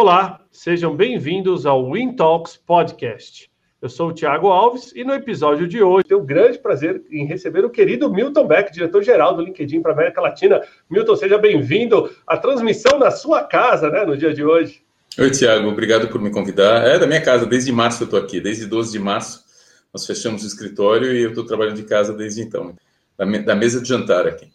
Olá, sejam bem-vindos ao Win Talks Podcast. Eu sou o Thiago Alves e no episódio de hoje tenho o grande prazer em receber o querido Milton Beck, diretor-geral do LinkedIn para a América Latina. Milton, seja bem-vindo à transmissão na sua casa, né, no dia de hoje. Oi, Thiago, obrigado por me convidar. É da minha casa, desde março eu estou aqui, desde 12 de março nós fechamos o escritório e eu estou trabalhando de casa desde então, da mesa de jantar aqui.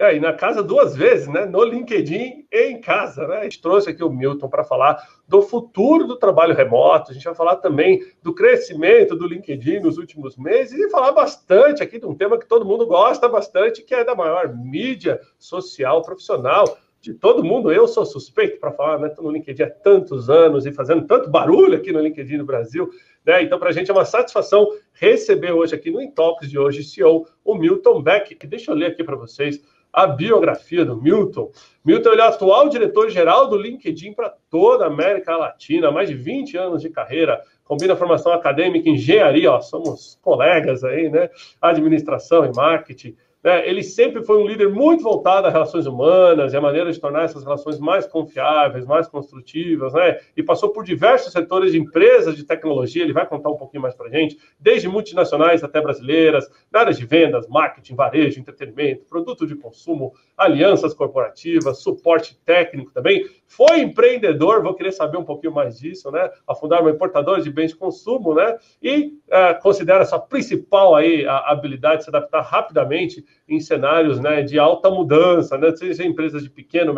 É, e na casa duas vezes, né? No LinkedIn e em casa, né? A gente trouxe aqui o Milton para falar do futuro do trabalho remoto. A gente vai falar também do crescimento do LinkedIn nos últimos meses e falar bastante aqui de um tema que todo mundo gosta bastante, que é da maior mídia social profissional de todo mundo. Eu sou suspeito para falar, né? Estou no LinkedIn há tantos anos e fazendo tanto barulho aqui no LinkedIn no Brasil. Né? Então, para a gente é uma satisfação receber hoje aqui no Intox de hoje, CEO, o Milton Beck. Deixa eu ler aqui para vocês a biografia do Milton. Milton é atual diretor-geral do LinkedIn para toda a América Latina, mais de 20 anos de carreira, combina formação acadêmica, engenharia, ó, somos colegas aí, né? Administração e marketing, né? Ele sempre foi um líder muito voltado a relações humanas e a maneira de tornar essas relações mais confiáveis, mais construtivas, né? E passou por diversos setores de empresas de tecnologia. Ele vai contar um pouquinho mais para gente, desde multinacionais até brasileiras, na área de vendas, marketing, varejo, entretenimento, produto de consumo, alianças corporativas, suporte técnico também. Foi empreendedor, vou querer saber um pouquinho mais disso, né? A fundar uma importadora de bens de consumo, né? E uh, considera sua principal aí a habilidade de se adaptar rapidamente em cenários né, de alta mudança, né, seja empresas de pequeno,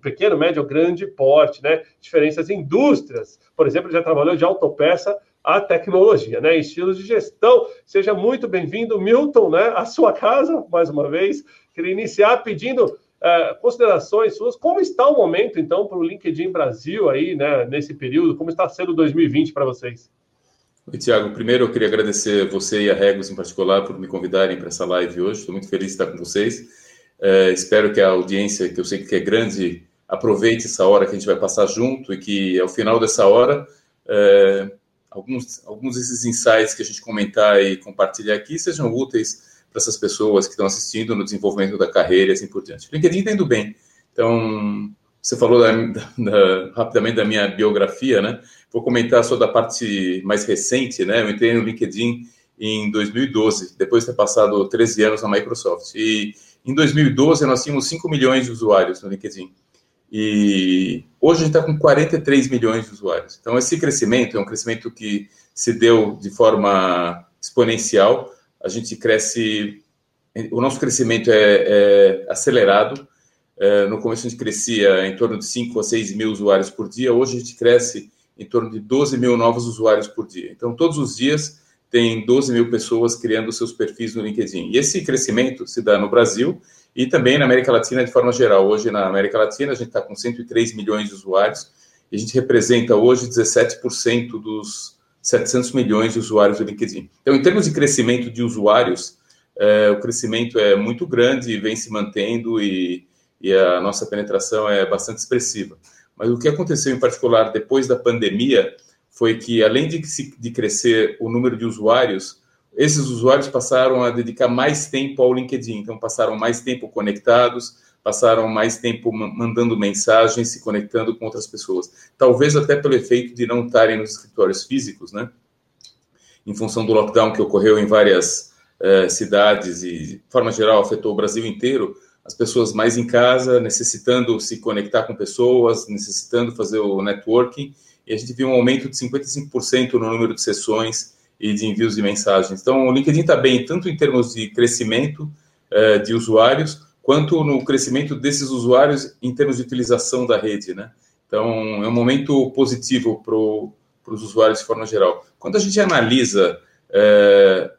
pequeno, médio ou grande porte, né, diferenças em indústrias. Por exemplo, já trabalhou de autopeça a tecnologia, né? Estilos de gestão. Seja muito bem-vindo, Milton, né? A sua casa, mais uma vez. Queria iniciar pedindo uh, considerações suas. Como está o momento, então, para o LinkedIn Brasil aí, né? Nesse período? Como está sendo 2020 para vocês? Oi, Tiago. Primeiro, eu queria agradecer você e a Regos, em particular, por me convidarem para essa live hoje. Estou muito feliz de estar com vocês. É, espero que a audiência, que eu sei que é grande, aproveite essa hora que a gente vai passar junto e que, ao final dessa hora, é, alguns, alguns desses insights que a gente comentar e compartilhar aqui sejam úteis para essas pessoas que estão assistindo no desenvolvimento da carreira e assim por diante. LinkedIn está indo bem. Então, você falou da, da, rapidamente da minha biografia, né? Vou comentar só da parte mais recente, né? Eu entrei no LinkedIn em 2012, depois de ter passado 13 anos na Microsoft. E em 2012 nós tínhamos 5 milhões de usuários no LinkedIn. E hoje a gente está com 43 milhões de usuários. Então esse crescimento é um crescimento que se deu de forma exponencial. A gente cresce, o nosso crescimento é, é acelerado é, no começo a gente crescia em torno de 5 a 6 mil usuários por dia, hoje a gente cresce em torno de 12 mil novos usuários por dia. Então, todos os dias tem 12 mil pessoas criando seus perfis no LinkedIn. E esse crescimento se dá no Brasil e também na América Latina de forma geral. Hoje, na América Latina, a gente está com 103 milhões de usuários e a gente representa hoje 17% dos 700 milhões de usuários do LinkedIn. Então, em termos de crescimento de usuários, é, o crescimento é muito grande e vem se mantendo e e a nossa penetração é bastante expressiva. Mas o que aconteceu em particular depois da pandemia foi que, além de, de crescer o número de usuários, esses usuários passaram a dedicar mais tempo ao LinkedIn, então passaram mais tempo conectados, passaram mais tempo mandando mensagens, se conectando com outras pessoas. Talvez até pelo efeito de não estarem nos escritórios físicos, né? Em função do lockdown que ocorreu em várias eh, cidades e, de forma geral, afetou o Brasil inteiro, as pessoas mais em casa, necessitando se conectar com pessoas, necessitando fazer o networking, e a gente viu um aumento de 55% no número de sessões e de envios de mensagens. Então, o LinkedIn está bem, tanto em termos de crescimento uh, de usuários, quanto no crescimento desses usuários em termos de utilização da rede, né? Então, é um momento positivo para os usuários de forma geral. Quando a gente analisa uh,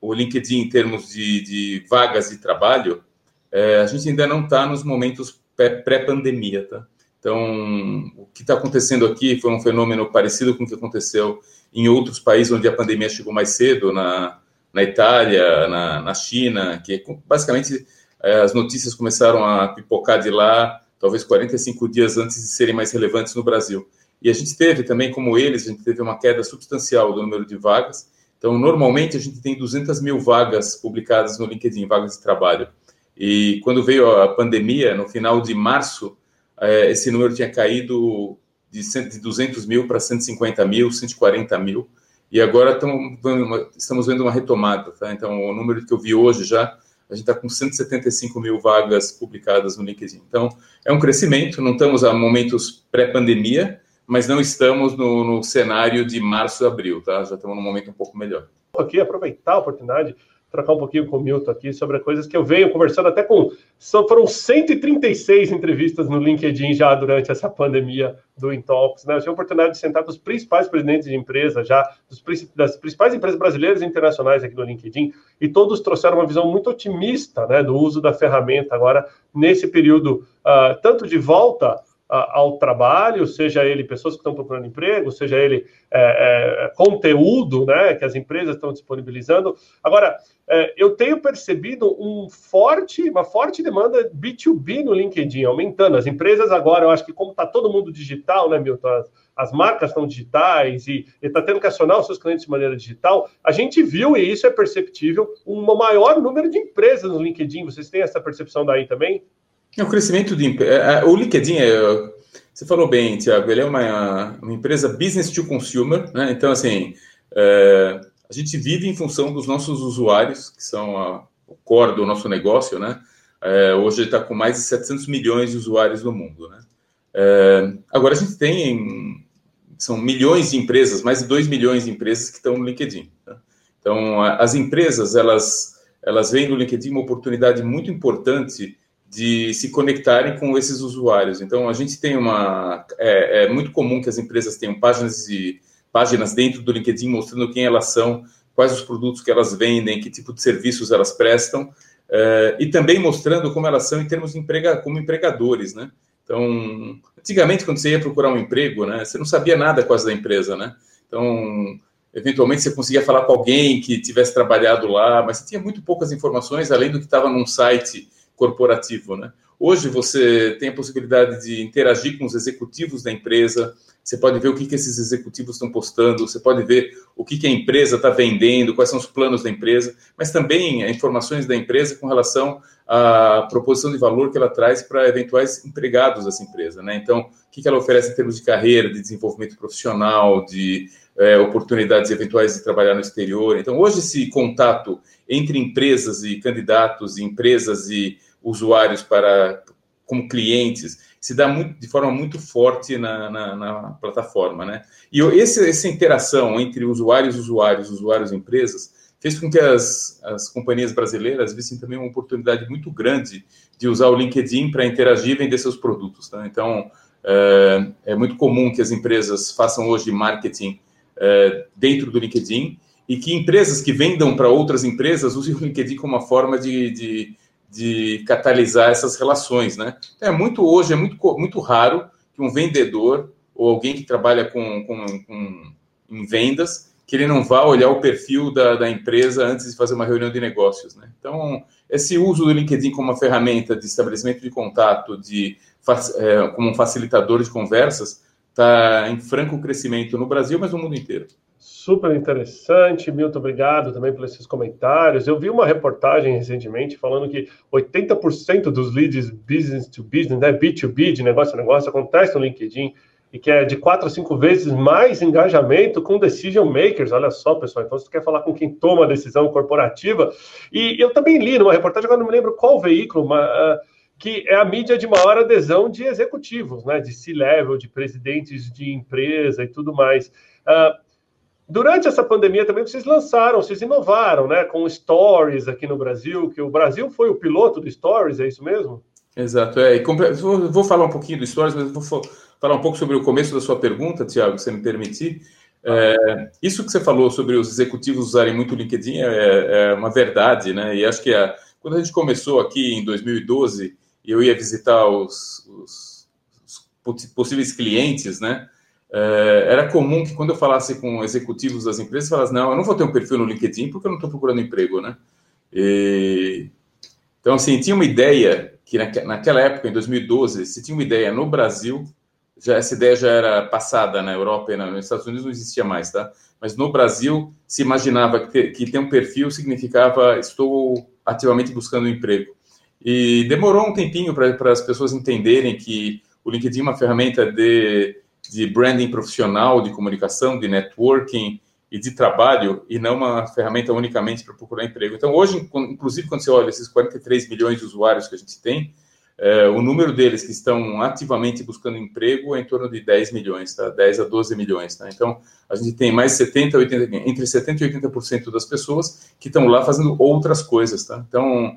o LinkedIn em termos de, de vagas de trabalho, é, a gente ainda não está nos momentos pré-pandemia, tá? Então, o que está acontecendo aqui foi um fenômeno parecido com o que aconteceu em outros países onde a pandemia chegou mais cedo, na, na Itália, na, na China, que basicamente é, as notícias começaram a pipocar de lá, talvez 45 dias antes de serem mais relevantes no Brasil. E a gente teve também, como eles, a gente teve uma queda substancial do número de vagas. Então, normalmente, a gente tem 200 mil vagas publicadas no LinkedIn, vagas de trabalho. E quando veio a pandemia, no final de março, é, esse número tinha caído de, 100, de 200 mil para 150 mil, 140 mil, e agora tamo, estamos vendo uma retomada. Tá? Então, o número que eu vi hoje já, a gente está com 175 mil vagas publicadas no LinkedIn. Então, é um crescimento, não estamos a momentos pré-pandemia, mas não estamos no, no cenário de março, abril, tá? Já estamos num momento um pouco melhor. Aqui, aproveitar a oportunidade trocar um pouquinho com o Milton aqui sobre coisas que eu venho conversando até com. São, foram 136 entrevistas no LinkedIn já durante essa pandemia do Intalks. Né? Eu tive a oportunidade de sentar com os principais presidentes de empresa, já dos, das principais empresas brasileiras e internacionais aqui no LinkedIn, e todos trouxeram uma visão muito otimista né, do uso da ferramenta agora nesse período, uh, tanto de volta ao trabalho, seja ele pessoas que estão procurando emprego, seja ele é, é, conteúdo né, que as empresas estão disponibilizando. Agora, é, eu tenho percebido um forte, uma forte demanda B2B no LinkedIn, aumentando. As empresas agora, eu acho que como está todo mundo digital, né, Milton? As, as marcas estão digitais e está tendo que acionar os seus clientes de maneira digital, a gente viu, e isso é perceptível, um maior número de empresas no LinkedIn. Vocês têm essa percepção daí também? É o crescimento de é, é, o LinkedIn é, você falou bem, Tiago, ele é uma, uma empresa business to consumer, né? Então assim, é, a gente vive em função dos nossos usuários, que são a, o core do nosso negócio, né? É, hoje está com mais de 700 milhões de usuários no mundo, né? É, agora a gente tem são milhões de empresas, mais de 2 milhões de empresas que estão no LinkedIn. Tá? Então, as empresas, elas, elas veem no LinkedIn uma oportunidade muito importante de se conectarem com esses usuários. Então, a gente tem uma. É, é, muito comum que as empresas tenham páginas, de, páginas dentro do LinkedIn mostrando quem elas são, quais os produtos que elas vendem, que tipo de serviços elas prestam, é, e também mostrando como elas são em termos de emprega, como empregadores, né? Então, antigamente, quando você ia procurar um emprego, né, você não sabia nada quase da empresa, né? Então, eventualmente você conseguia falar com alguém que tivesse trabalhado lá, mas você tinha muito poucas informações, além do que estava num site corporativo. Né? Hoje você tem a possibilidade de interagir com os executivos da empresa, você pode ver o que, que esses executivos estão postando, você pode ver o que, que a empresa está vendendo, quais são os planos da empresa, mas também informações da empresa com relação à proposição de valor que ela traz para eventuais empregados dessa empresa. Né? Então, o que, que ela oferece em termos de carreira, de desenvolvimento profissional, de é, oportunidades eventuais de trabalhar no exterior. Então, hoje, esse contato entre empresas e candidatos, empresas e usuários para como clientes se dá muito, de forma muito forte na, na, na plataforma, né? E esse, essa interação entre usuários, usuários, usuários e empresas fez com que as, as companhias brasileiras vissem também uma oportunidade muito grande de usar o LinkedIn para interagir e vender seus produtos. Tá? Então, é, é, muito comum que as empresas façam hoje marketing é, dentro do LinkedIn e que empresas que vendam para outras empresas usem o LinkedIn como uma forma de, de de catalisar essas relações, né? É muito hoje é muito muito raro que um vendedor ou alguém que trabalha com, com, com em vendas que ele não vá olhar o perfil da, da empresa antes de fazer uma reunião de negócios, né? Então esse uso do LinkedIn como uma ferramenta de estabelecimento de contato, de é, como um facilitador de conversas, está em franco crescimento no Brasil, mas no mundo inteiro. Super interessante, Milton, obrigado também por esses comentários. Eu vi uma reportagem recentemente falando que 80% dos leads business to business, né, B2B, de negócio a negócio, acontece no LinkedIn e que é de quatro a cinco vezes mais engajamento com decision makers. Olha só, pessoal. Então, se você quer falar com quem toma a decisão corporativa. E eu também li numa reportagem, agora não me lembro qual veículo, mas, uh, que é a mídia de maior adesão de executivos, né, de C-level, de presidentes de empresa e tudo mais. Uh, Durante essa pandemia também vocês lançaram, vocês inovaram, né, com Stories aqui no Brasil, que o Brasil foi o piloto do Stories, é isso mesmo? Exato, é. Vou, vou falar um pouquinho do Stories, mas vou falar um pouco sobre o começo da sua pergunta, Tiago, se me permitir. É, isso que você falou sobre os executivos usarem muito o LinkedIn é, é uma verdade, né? E acho que a, quando a gente começou aqui em 2012, eu ia visitar os, os, os possíveis clientes, né? É, era comum que quando eu falasse com executivos das empresas, falasse, não, eu não vou ter um perfil no LinkedIn porque eu não estou procurando emprego, né? E, então, assim, tinha uma ideia que naquela época, em 2012, se tinha uma ideia no Brasil, já essa ideia já era passada na Europa e nos Estados Unidos não existia mais, tá? Mas no Brasil se imaginava que ter, que ter um perfil significava estou ativamente buscando um emprego. E demorou um tempinho para as pessoas entenderem que o LinkedIn é uma ferramenta de de branding profissional, de comunicação, de networking e de trabalho, e não uma ferramenta unicamente para procurar emprego. Então, hoje, inclusive, quando você olha esses 43 milhões de usuários que a gente tem, é, o número deles que estão ativamente buscando emprego é em torno de 10 milhões, tá? 10 a 12 milhões. Tá? Então, a gente tem mais 70, 80, entre 70 e 80% das pessoas que estão lá fazendo outras coisas. Tá? Então,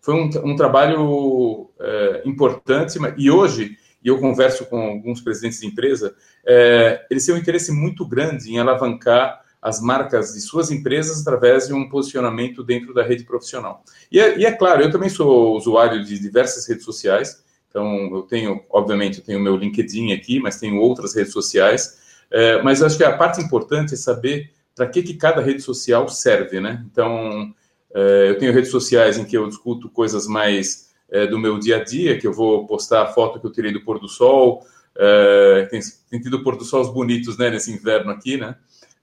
foi um, um trabalho é, importante, e hoje, e eu converso com alguns presidentes de empresa, é, eles têm um interesse muito grande em alavancar as marcas de suas empresas através de um posicionamento dentro da rede profissional. E é, e é, claro, eu também sou usuário de diversas redes sociais, então eu tenho, obviamente, eu tenho meu LinkedIn aqui, mas tenho outras redes sociais, é, mas acho que a parte importante é saber para que, que cada rede social serve, né? Então, é, eu tenho redes sociais em que eu discuto coisas mais é, do meu dia a dia, que eu vou postar a foto que eu tirei do pôr do sol, é, tem, tido pôr do sol bonitos, né, nesse inverno aqui, né?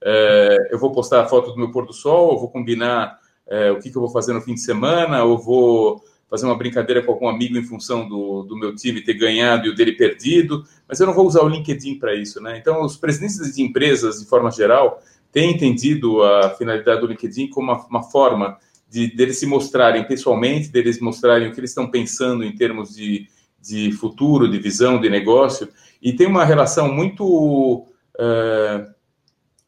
É, eu vou postar a foto do meu pôr do sol, vou combinar é, o que, que, eu vou fazer no fim de semana, ou vou fazer uma brincadeira com algum amigo em função do, do meu time ter ganhado e o dele perdido, mas eu não vou usar o LinkedIn para isso, né? Então, os presidentes de empresas, de forma geral, têm entendido a finalidade do LinkedIn como uma, uma forma de deles se mostrarem pessoalmente, deles mostrarem o que eles estão pensando em termos de, de futuro, de visão, de negócio, e tem uma relação muito uh,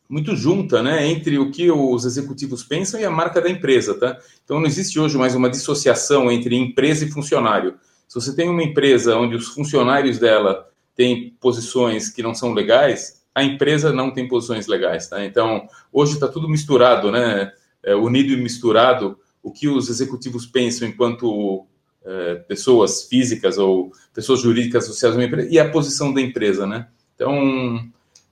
muito junta, né, entre o que os executivos pensam e a marca da empresa, tá? Então não existe hoje mais uma dissociação entre empresa e funcionário. Se você tem uma empresa onde os funcionários dela têm posições que não são legais, a empresa não tem posições legais, tá? Então hoje está tudo misturado, né, é, unido e misturado o que os executivos pensam enquanto é, pessoas físicas ou pessoas jurídicas associadas a empresa e a posição da empresa, né? Então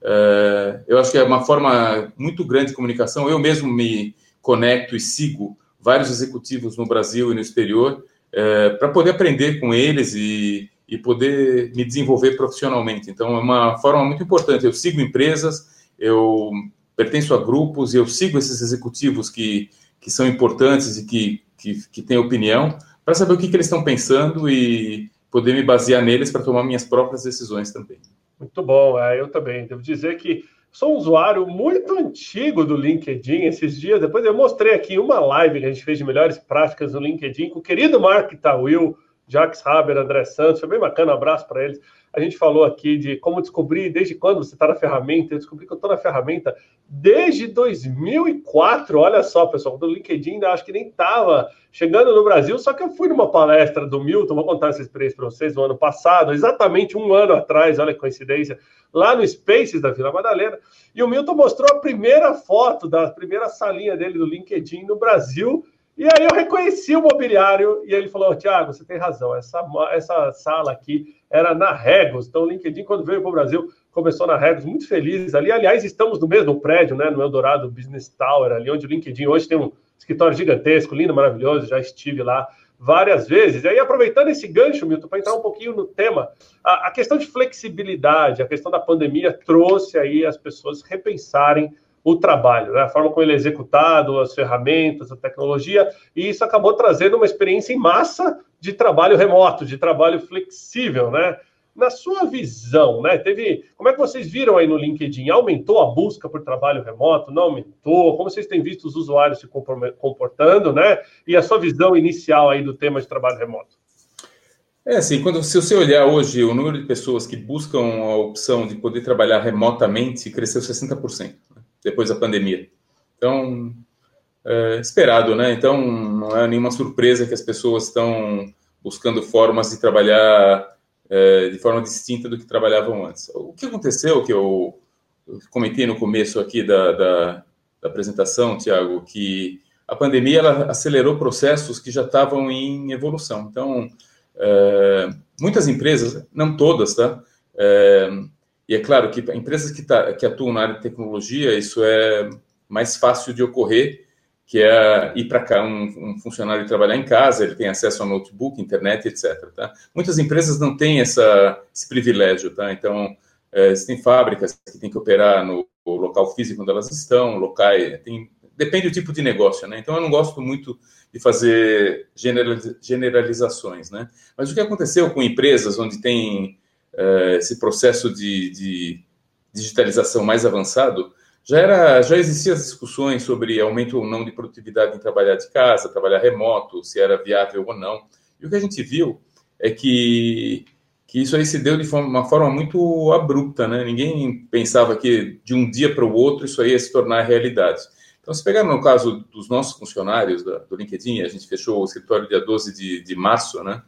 é, eu acho que é uma forma muito grande de comunicação. Eu mesmo me conecto e sigo vários executivos no Brasil e no exterior é, para poder aprender com eles e, e poder me desenvolver profissionalmente. Então, é uma forma muito importante. Eu sigo empresas, eu pertenço a grupos e eu sigo esses executivos que, que são importantes e que, que, que têm opinião para saber o que, que eles estão pensando e poder me basear neles para tomar minhas próprias decisões também. Muito bom, é, eu também. Devo dizer que sou um usuário muito antigo do LinkedIn. Esses dias, depois eu mostrei aqui uma live que a gente fez de melhores práticas no LinkedIn com o querido Mark Tawil, Jacques Haber, André Santos. Foi bem bacana, um abraço para eles. A gente falou aqui de como descobrir desde quando você está na ferramenta. Eu descobri que eu estou na ferramenta desde 2004. Olha só, pessoal, do LinkedIn ainda acho que nem estava chegando no Brasil. Só que eu fui numa palestra do Milton, vou contar essa experiência para vocês, no ano passado, exatamente um ano atrás, olha que coincidência, lá no Spaces da Vila Madalena. E o Milton mostrou a primeira foto da primeira salinha dele do LinkedIn no Brasil. E aí eu reconheci o mobiliário e ele falou: Tiago, você tem razão, essa, essa sala aqui era na Regos. Então o LinkedIn, quando veio para o Brasil, começou na Regos, muito feliz ali. Aliás, estamos no mesmo prédio, né, no Eldorado Business Tower, ali onde o LinkedIn hoje tem um escritório gigantesco, lindo, maravilhoso. Já estive lá várias vezes. E aí, aproveitando esse gancho, Milton, para entrar um pouquinho no tema, a, a questão de flexibilidade, a questão da pandemia trouxe aí as pessoas repensarem o trabalho, né? a forma como ele é executado, as ferramentas, a tecnologia, e isso acabou trazendo uma experiência em massa de trabalho remoto, de trabalho flexível, né? Na sua visão, né? Teve. Como é que vocês viram aí no LinkedIn? Aumentou a busca por trabalho remoto? Não aumentou? Como vocês têm visto os usuários se comportando, né? E a sua visão inicial aí do tema de trabalho remoto? É assim, quando se você olhar hoje o número de pessoas que buscam a opção de poder trabalhar remotamente cresceu 60% depois da pandemia. Então, é, esperado, né? Então, não é nenhuma surpresa que as pessoas estão buscando formas de trabalhar é, de forma distinta do que trabalhavam antes. O que aconteceu, que eu, comentei no começo aqui da, da, da apresentação, Tiago, que a pandemia ela acelerou processos que já estavam em evolução. Então, é, muitas empresas, não todas, tá? E é claro que empresas que, tá, que atuam na área de tecnologia, isso é mais fácil de ocorrer, que é ir para cá um, um, funcionário trabalhar em casa, ele tem acesso a notebook, internet, etc. Tá? Muitas empresas não têm essa, esse privilégio, tá? Então, é, existem fábricas que têm que operar no local físico onde elas estão, locais, tem, depende do tipo de negócio, né? Então, eu não gosto muito de fazer generalizações, né? Mas o que aconteceu com empresas onde tem é, esse processo de, de, digitalização mais avançado, já era, já existiam as discussões sobre aumento ou não de produtividade em trabalhar de casa, trabalhar remoto, se era viável ou não. E o que a gente viu é que que isso aí se deu de forma, uma forma muito abrupta, né? Ninguém pensava que de um dia para o outro isso aí ia se tornar realidade. Então, se pegar no caso dos nossos funcionários da, do LinkedIn, a gente fechou o escritório dia 12 de, de março, né?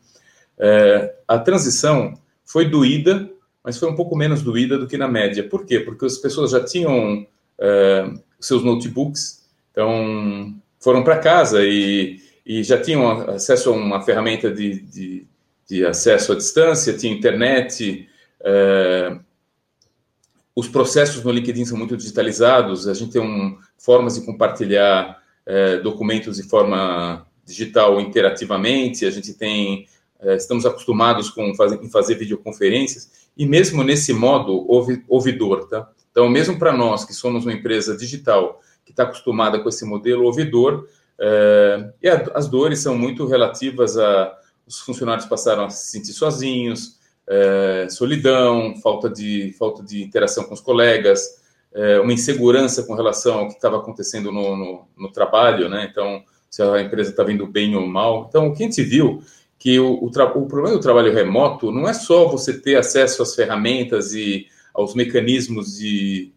É, a transição foi doída, mas foi um pouco menos doída do que na média. Por quê? Porque as pessoas já tinham é, seus notebooks, então foram para casa e, e, já tinham acesso a uma ferramenta de, de de acesso à distância, tinha internet, é, os processos no LinkedIn são muito digitalizados, a gente tem um, formas de compartilhar é, documentos de forma digital interativamente, a gente tem, estamos acostumados com fazer, em fazer videoconferências, e mesmo nesse modo ouvidor, tá? Então, mesmo para nós que somos uma empresa digital, que está acostumada com esse modelo ouvidor, é, e a, as dores são muito relativas a os funcionários passaram a se sentir sozinhos, é, solidão, falta de, falta de interação com os colegas, é, uma insegurança com relação ao que estava acontecendo no, no, no, trabalho, né? Então, se a empresa está vindo bem ou mal. Então, o que a gente viu que o, o, o, problema do trabalho remoto não é só você ter acesso às ferramentas e aos mecanismos de,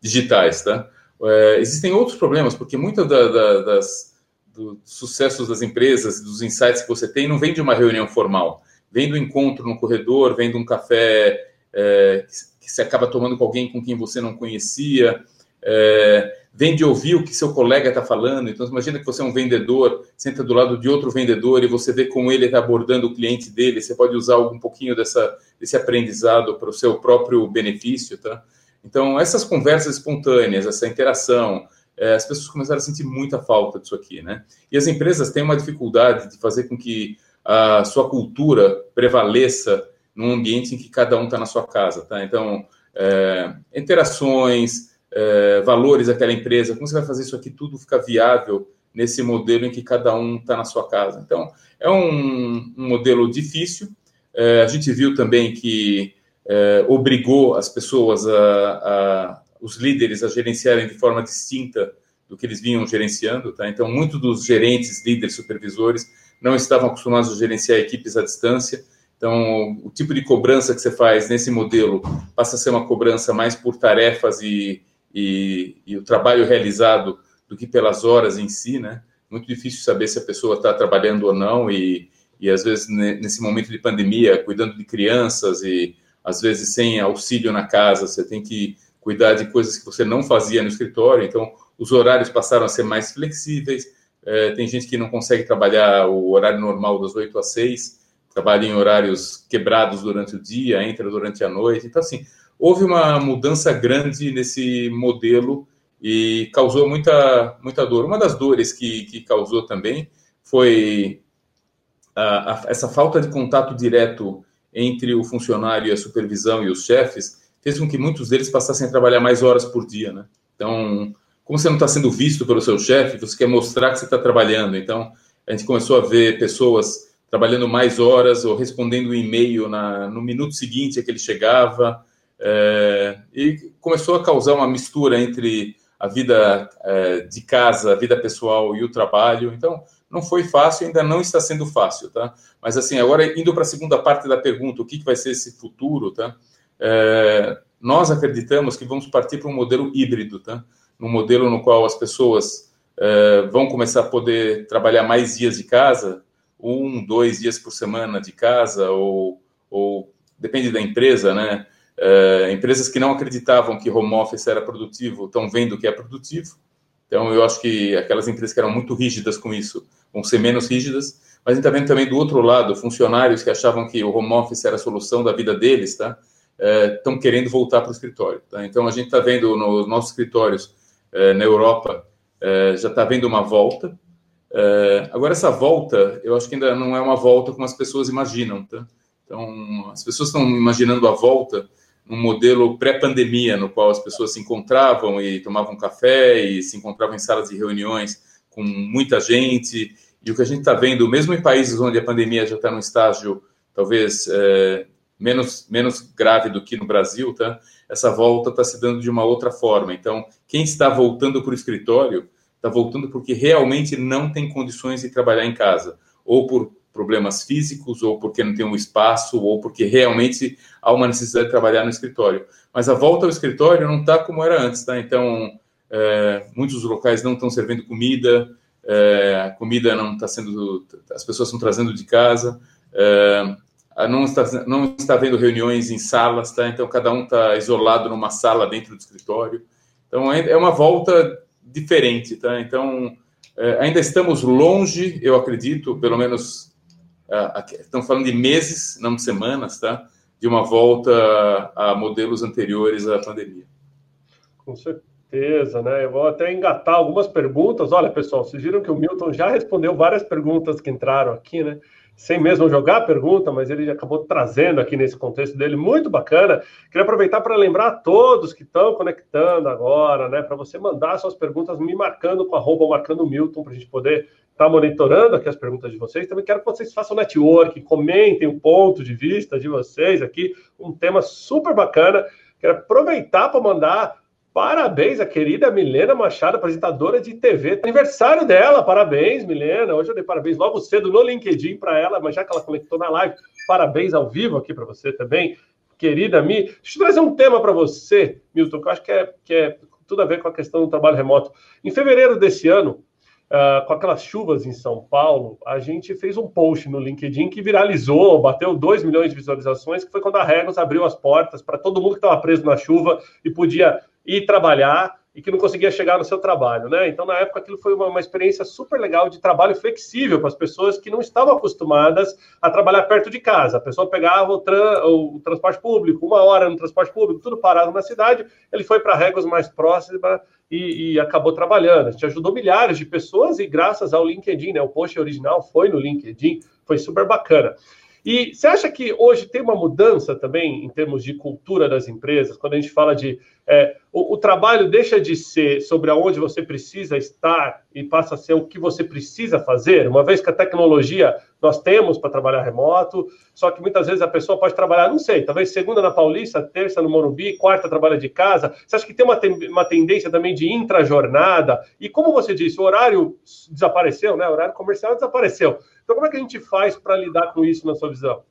digitais, tá? É, existem outros problemas, porque muitas da, da, das dos sucessos das empresas, dos insights que você tem, não vem de uma reunião formal, vem do encontro no corredor, vem de um café é, que você acaba tomando com alguém com quem você não conhecia, é, vem de ouvir o que seu colega está falando. Então, imagina que você é um vendedor, senta do lado de outro vendedor e você vê como ele está abordando o cliente dele. Você pode usar um pouquinho dessa, desse aprendizado para o seu próprio benefício, tá? Então, essas conversas espontâneas, essa interação, é, as pessoas começaram a sentir muita falta disso aqui, né? E as empresas têm uma dificuldade de fazer com que a sua cultura prevaleça num ambiente em que cada um está na sua casa, tá? Então, é, interações, é, valores daquela empresa, como você vai fazer isso aqui tudo ficar viável nesse modelo em que cada um está na sua casa? Então, é um, um modelo difícil. É, a gente viu também que é, obrigou as pessoas a, a os líderes a gerenciarem de forma distinta do que eles vinham gerenciando, tá? Então, muitos dos gerentes, líderes, supervisores não estavam acostumados a gerenciar equipes à distância. Então, o tipo de cobrança que você faz nesse modelo passa a ser uma cobrança mais por tarefas e, e, e o trabalho realizado do que pelas horas em si, né? Muito difícil saber se a pessoa está trabalhando ou não e, e às vezes nesse momento de pandemia, cuidando de crianças e às vezes sem auxílio na casa, você tem que cuidar de coisas que você não fazia no escritório, então os horários passaram a ser mais flexíveis. É, tem gente que não consegue trabalhar o horário normal das 8 às 6, trabalha em horários quebrados durante o dia, entra durante a noite. Então, assim, houve uma mudança grande nesse modelo e causou muita, muita dor. Uma das dores que, que causou também foi a, a, essa falta de contato direto entre o funcionário e a supervisão e os chefes, fez com que muitos deles passassem a trabalhar mais horas por dia, né? Então, como você não está sendo visto pelo seu chefe, você quer mostrar que você está trabalhando. Então, a gente começou a ver pessoas trabalhando mais horas ou respondendo um e-mail no minuto seguinte a que ele chegava. É, e começou a causar uma mistura entre a vida é, de casa, a vida pessoal e o trabalho. Então, não foi fácil, ainda não está sendo fácil, tá? Mas assim, agora indo para a segunda parte da pergunta, o que, que vai ser esse futuro, tá? É, nós acreditamos que vamos partir para um modelo híbrido, tá? Um modelo no qual as pessoas é, vão começar a poder trabalhar mais dias de casa, um, dois dias por semana de casa, ou, ou depende da empresa, né? É, empresas que não acreditavam que home office era produtivo estão vendo que é produtivo. Então, eu acho que aquelas empresas que eram muito rígidas com isso vão ser menos rígidas. Mas a gente está vendo também do outro lado, funcionários que achavam que o home office era a solução da vida deles, tá? estão é, querendo voltar para o escritório. Tá? Então, a gente está vendo nos nossos escritórios é, na Europa, já está vendo uma volta. Agora, essa volta, eu acho que ainda não é uma volta como as pessoas imaginam. Tá? Então, as pessoas estão imaginando a volta num modelo pré-pandemia, no qual as pessoas se encontravam e tomavam café e se encontravam em salas de reuniões com muita gente. E o que a gente está vendo, mesmo em países onde a pandemia já está no estágio talvez é, menos, menos grave do que no Brasil, tá? Essa volta está se dando de uma outra forma. Então, quem está voltando para o escritório está voltando porque realmente não tem condições de trabalhar em casa, ou por problemas físicos, ou porque não tem um espaço, ou porque realmente há uma necessidade de trabalhar no escritório. Mas a volta ao escritório não está como era antes, tá? Então, é, muitos locais não estão servindo comida, é, a comida não está sendo, as pessoas estão trazendo de casa, é, não está não está havendo reuniões em salas, tá? Então cada um está isolado numa sala dentro do escritório. Então é, é uma volta diferente, tá? Então é, ainda estamos longe, eu acredito, pelo menos estamos falando de meses, não de semanas, tá? De uma volta a modelos anteriores à pandemia. Com certeza, né? Eu vou até engatar algumas perguntas. Olha, pessoal, vocês viram que o Milton já respondeu várias perguntas que entraram aqui, né? Sem mesmo jogar a pergunta, mas ele acabou trazendo aqui nesse contexto dele, muito bacana. Queria aproveitar para lembrar a todos que estão conectando agora, né? Para você mandar suas perguntas me marcando com arroba marcando Milton, para a gente poder estar tá monitorando aqui as perguntas de vocês. Também quero que vocês façam network, comentem o ponto de vista de vocês aqui, um tema super bacana. Quero aproveitar para mandar Parabéns à querida Milena Machado, apresentadora de TV. Aniversário dela, parabéns, Milena. Hoje eu dei parabéns logo cedo no LinkedIn para ela, mas já que ela conectou na live, parabéns ao vivo aqui para você também, querida Mi. Deixa eu trazer um tema para você, Milton, que eu acho que é, que é tudo a ver com a questão do trabalho remoto. Em fevereiro desse ano, Uh, com aquelas chuvas em São Paulo, a gente fez um post no LinkedIn que viralizou, bateu 2 milhões de visualizações, que foi quando a Regos abriu as portas para todo mundo que estava preso na chuva e podia ir trabalhar e que não conseguia chegar no seu trabalho, né? Então, na época, aquilo foi uma, uma experiência super legal de trabalho flexível para as pessoas que não estavam acostumadas a trabalhar perto de casa. A pessoa pegava o, tra o transporte público, uma hora no transporte público, tudo parado na cidade, ele foi para Réguas mais próxima e, e, acabou trabalhando. A gente ajudou milhares de pessoas e graças ao LinkedIn, né? O post original foi no LinkedIn, foi super bacana. E você acha que hoje tem uma mudança também em termos de cultura das empresas, quando a gente fala de é, o, o, trabalho deixa de ser sobre aonde você precisa estar e passa a ser o que você precisa fazer, uma vez que a tecnologia nós temos para trabalhar remoto, só que muitas vezes a pessoa pode trabalhar, não sei, talvez segunda na Paulista, terça no Morumbi, quarta trabalha de casa. Você acha que tem uma, uma tendência também de intrajornada? E como você disse, o horário desapareceu, né? O horário comercial desapareceu. Então, como é que a gente faz para lidar com isso na sua visão?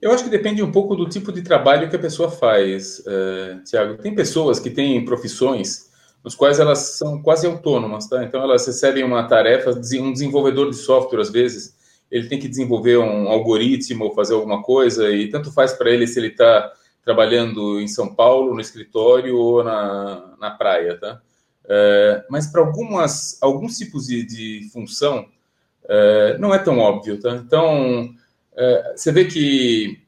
Eu acho que depende um pouco do tipo de trabalho que a pessoa faz, uh, Tiago. Tem pessoas que têm profissões nos quais elas são quase autônomas, tá? Então, elas recebem uma tarefa, um desenvolvedor de software, às vezes, ele tem que desenvolver um algoritmo ou fazer alguma coisa, e tanto faz para ele se ele está trabalhando em São Paulo, no escritório ou na, na praia, tá? Uh, mas para algumas alguns tipos de, de função, é, não é tão óbvio, tá? Então, é, você vê que,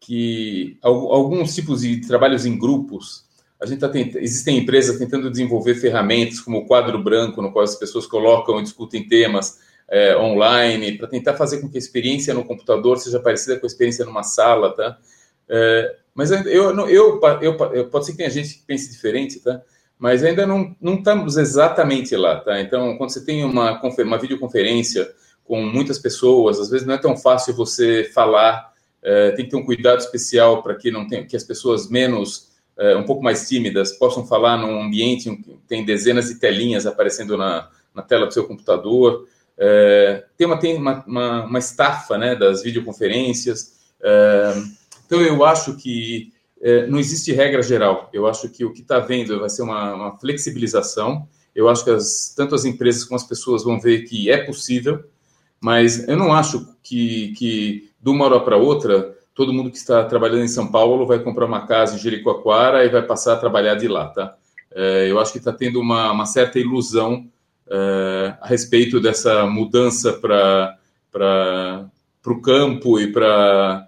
que alguns tipos de trabalhos em grupos, a gente tá tent... existem empresas tentando desenvolver ferramentas como o quadro branco, no qual as pessoas colocam e discutem temas é, online, para tentar fazer com que a experiência no computador seja parecida com a experiência numa sala, tá? É, mas eu, eu, eu, eu, pode ser que tenha gente que pense diferente, tá? Mas ainda não, não estamos exatamente lá, tá? Então, quando você tem uma, uma videoconferência com muitas pessoas, às vezes não é tão fácil você falar, é, tem que ter um cuidado especial para que não tem, que as pessoas menos, é, um pouco mais tímidas, possam falar num ambiente que tem dezenas de telinhas aparecendo na, na tela do seu computador. É, tem uma, tem uma, uma, uma estafa né, das videoconferências. Então, eu acho que é, não existe regra geral. Eu acho que o que está vendo vai ser uma, uma, flexibilização. Eu acho que as, tanto as empresas como as pessoas vão ver que é possível, mas eu não acho que, que de uma hora para outra, todo mundo que está trabalhando em São Paulo vai comprar uma casa em Jericoacoara e vai passar a trabalhar de lá, tá? É, eu acho que está tendo uma, uma, certa ilusão é, a respeito dessa mudança para o campo e para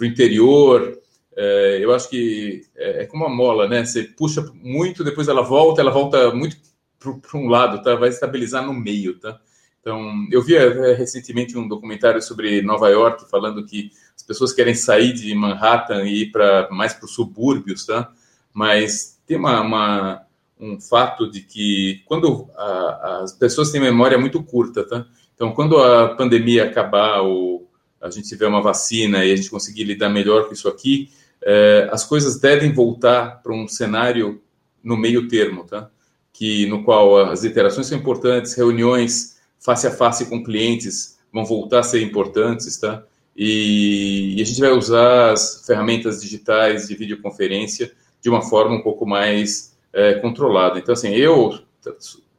o interior. É, eu acho que é, é, como uma mola, né? Você puxa muito, depois ela volta, ela volta muito para um lado, tá? Vai estabilizar no meio, tá? Então, eu vi é, recentemente um documentário sobre Nova York falando que as pessoas querem sair de Manhattan e ir para mais para os subúrbios, tá? Mas tem uma, uma, um fato de que quando a, as pessoas têm memória muito curta, tá? Então, quando a pandemia acabar ou a gente tiver uma vacina e a gente conseguir lidar melhor com isso aqui, é, as coisas devem voltar para um cenário no meio termo, tá? Que no qual as interações são importantes, reuniões face a face com clientes vão voltar a ser importantes, tá? E, e a gente vai usar as ferramentas digitais de videoconferência de uma forma um pouco mais é, controlada. Então, assim, eu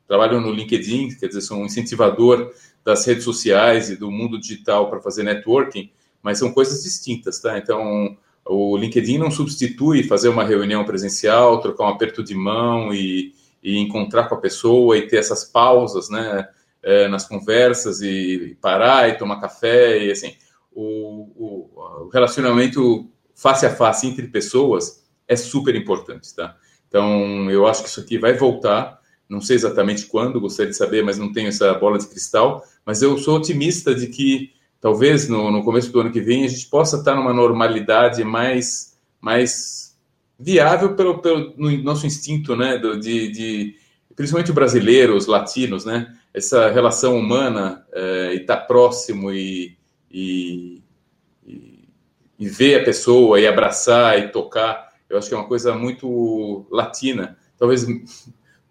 trabalho no LinkedIn, quer dizer, sou um incentivador das redes sociais e do mundo digital para fazer networking, mas são coisas distintas, tá? Então, o LinkedIn não substitui fazer uma reunião presencial, trocar um aperto de mão e, e encontrar com a pessoa e ter essas pausas, né, é, nas conversas e parar e tomar café e assim, o, o, o, relacionamento face a face entre pessoas é super importante, tá? Então, eu acho que isso aqui vai voltar, não sei exatamente quando, gostaria de saber, mas não tenho essa bola de cristal, mas eu sou otimista de que talvez no, no começo do ano que vem a gente possa estar numa normalidade mais, mais viável pelo, pelo no nosso instinto, né, de, de principalmente brasileiros, latinos, né, essa relação humana é, e estar tá próximo e, e, e, e ver a pessoa e abraçar e tocar, eu acho que é uma coisa muito latina. Talvez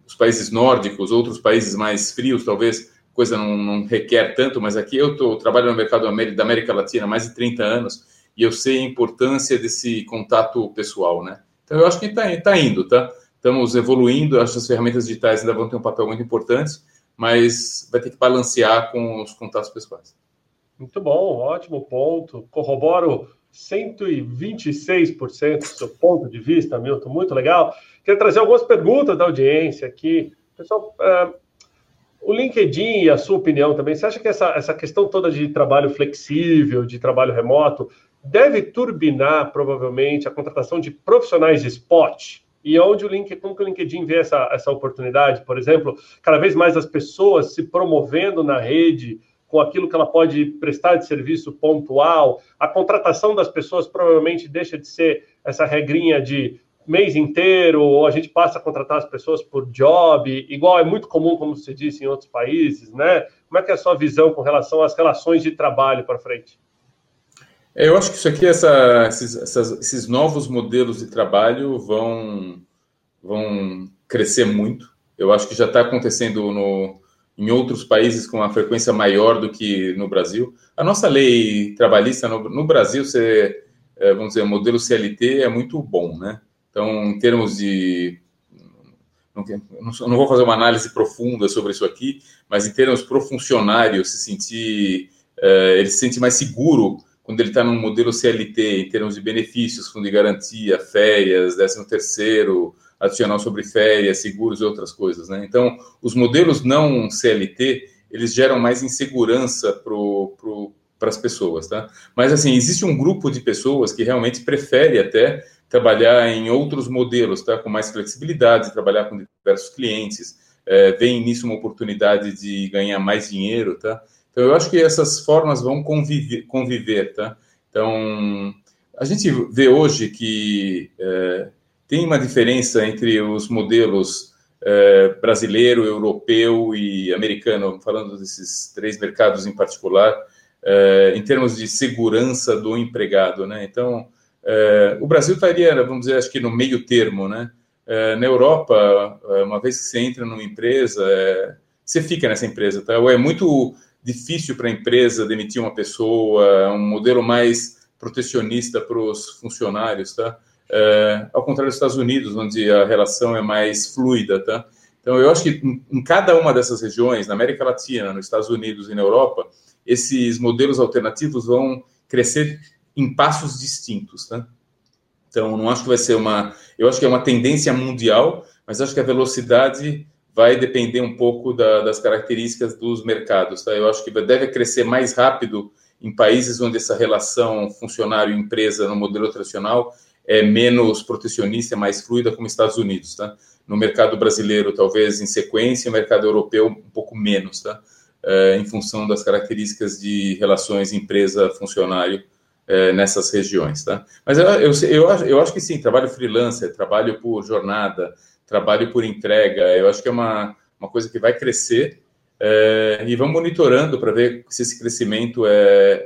os países nórdicos, outros países mais frios, talvez coisa não, não requer tanto, mas aqui eu tô, trabalho no mercado da América Latina há mais de 30 anos e eu sei a importância desse contato pessoal, né? Então eu acho que está tá indo, tá? Estamos evoluindo, acho que as ferramentas digitais ainda vão ter um papel muito importante, mas vai ter que balancear com os contatos pessoais. Muito bom, ótimo ponto. Corroboro 126% do seu ponto de vista, Milton, muito legal. Quero trazer algumas perguntas da audiência aqui. Pessoal, uh, o LinkedIn e a sua opinião também, você acha que essa, essa questão toda de trabalho flexível, de trabalho remoto, deve turbinar provavelmente a contratação de profissionais de spot? E onde o LinkedIn, como que o LinkedIn vê essa, essa oportunidade? Por exemplo, cada vez mais as pessoas se promovendo na rede com aquilo que ela pode prestar de serviço pontual, a contratação das pessoas provavelmente deixa de ser essa regrinha de mês inteiro, ou a gente passa a contratar as pessoas por job, igual é muito comum, como você disse, em outros países, né? Como é que é a sua visão com relação às relações de trabalho para frente? É, eu acho que isso aqui, essa, esses, essas, esses novos modelos de trabalho vão, vão crescer muito. Eu acho que já está acontecendo no, em outros países com uma frequência maior do que no Brasil. A nossa lei trabalhista no, no Brasil, você, é, vamos dizer, o modelo CLT é muito bom, né? Então, em termos de. Não, não vou fazer uma análise profunda sobre isso aqui, mas em termos para o funcionário se sentir. Uh, ele se sente mais seguro quando ele está num modelo CLT, em termos de benefícios, fundo de garantia, férias, 13 terceiro, adicional sobre férias, seguros e outras coisas. Né? Então, os modelos não CLT, eles geram mais insegurança para as pessoas. Tá? Mas, assim, existe um grupo de pessoas que realmente prefere até trabalhar em outros modelos, tá? com mais flexibilidade, trabalhar com diversos clientes, é, vem nisso uma oportunidade de ganhar mais dinheiro, tá? Então, eu acho que essas formas vão conviver, conviver tá? Então, a gente vê hoje que é, tem uma diferença entre os modelos é, brasileiro, europeu e americano, falando desses três mercados em particular, é, em termos de segurança do empregado, né? Então, é, o Brasil estaria, vamos dizer, acho que no meio termo, né? É, na Europa, é, uma vez que você entra numa empresa, é, você fica nessa empresa, tá? Ou é muito difícil para a empresa demitir uma pessoa, é um modelo mais protecionista para os funcionários, tá? É, ao contrário dos Estados Unidos, onde a relação é mais fluida, tá? Então, eu acho que em, cada uma dessas regiões, na América Latina, nos Estados Unidos e na Europa, esses modelos alternativos vão crescer em passos distintos, tá? Então, não acho que vai ser uma. Eu acho que é uma tendência mundial, mas acho que a velocidade vai depender um pouco da, das características dos mercados. Tá? Eu acho que deve crescer mais rápido em países onde essa relação funcionário-empresa no modelo tradicional é menos protecionista, mais fluida, como Estados Unidos. Tá? No mercado brasileiro, talvez em sequência, no mercado europeu, um pouco menos, tá? É, em função das características de relações empresa-funcionário é, nessas regiões, tá? Mas eu, eu, eu, eu, acho que sim, trabalho freelancer, trabalho por jornada, trabalho por entrega, eu acho que é uma, uma coisa que vai crescer, é, e vamos monitorando para ver se esse crescimento é,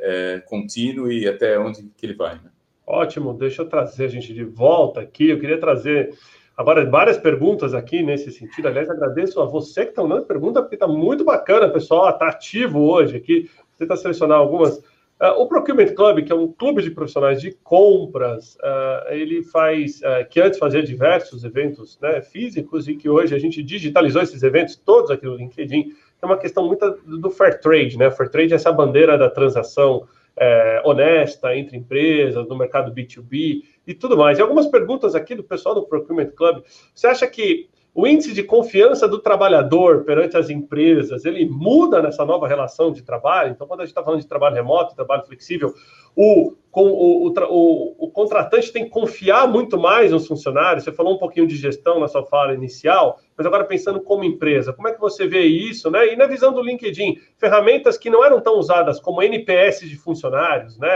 é, contínuo e até onde que ele vai. Né? Ótimo, deixa eu trazer a gente de volta aqui. Eu queria trazer agora várias perguntas aqui nesse sentido. Aliás, agradeço a você que está mandando pergunta, porque está muito bacana, pessoal. Está ativo hoje aqui. Você está selecionar algumas. Uh, o Procurement Club, que é um clube de profissionais de compras, uh, ele faz, uh, que antes fazia diversos eventos né, físicos e que hoje a gente digitalizou esses eventos todos aqui no LinkedIn é uma questão muito do fair trade, né? Fair trade é essa bandeira da transação é, honesta entre empresas, no mercado B2B e tudo mais. E algumas perguntas aqui do pessoal do Procurement Club. Você acha que o índice de confiança do trabalhador perante as empresas, ele muda nessa nova relação de trabalho? Então, quando a gente está falando de trabalho remoto, trabalho flexível, o, o, o, o, contratante tem que confiar muito mais nos funcionários. Você falou um pouquinho de gestão na sua fala inicial, mas agora pensando como empresa, como é que você vê isso, né? E na visão do LinkedIn, ferramentas que não eram tão usadas como NPS de funcionários, né?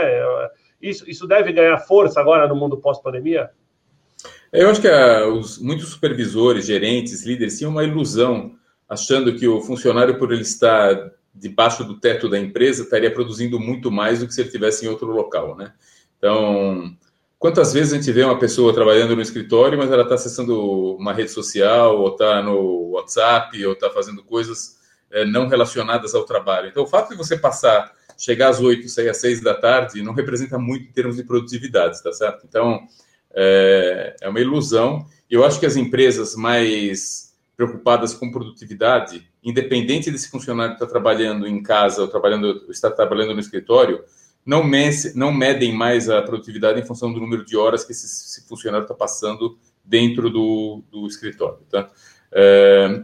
Isso, isso deve ganhar força agora no mundo pós-pandemia? Eu acho que a, os, muitos supervisores, gerentes, líderes tinham uma ilusão, achando que o funcionário, por ele estar debaixo do teto da empresa, estaria produzindo muito mais do que se ele estivesse em outro local, né? Então, quantas vezes a gente vê uma pessoa trabalhando no escritório, mas ela está acessando uma rede social, ou está no WhatsApp, ou está fazendo coisas é, não relacionadas ao trabalho. Então, o fato de você passar, chegar às oito, sair às seis da tarde, não representa muito em termos de produtividade, tá certo? Então, é, é uma ilusão. Eu acho que as empresas mais preocupadas com produtividade, independente desse funcionário estar trabalhando em casa ou trabalhando, está trabalhando no escritório, não, não medem mais a produtividade em função do número de horas que esse, esse funcionário está passando dentro do, do escritório. Tá? É,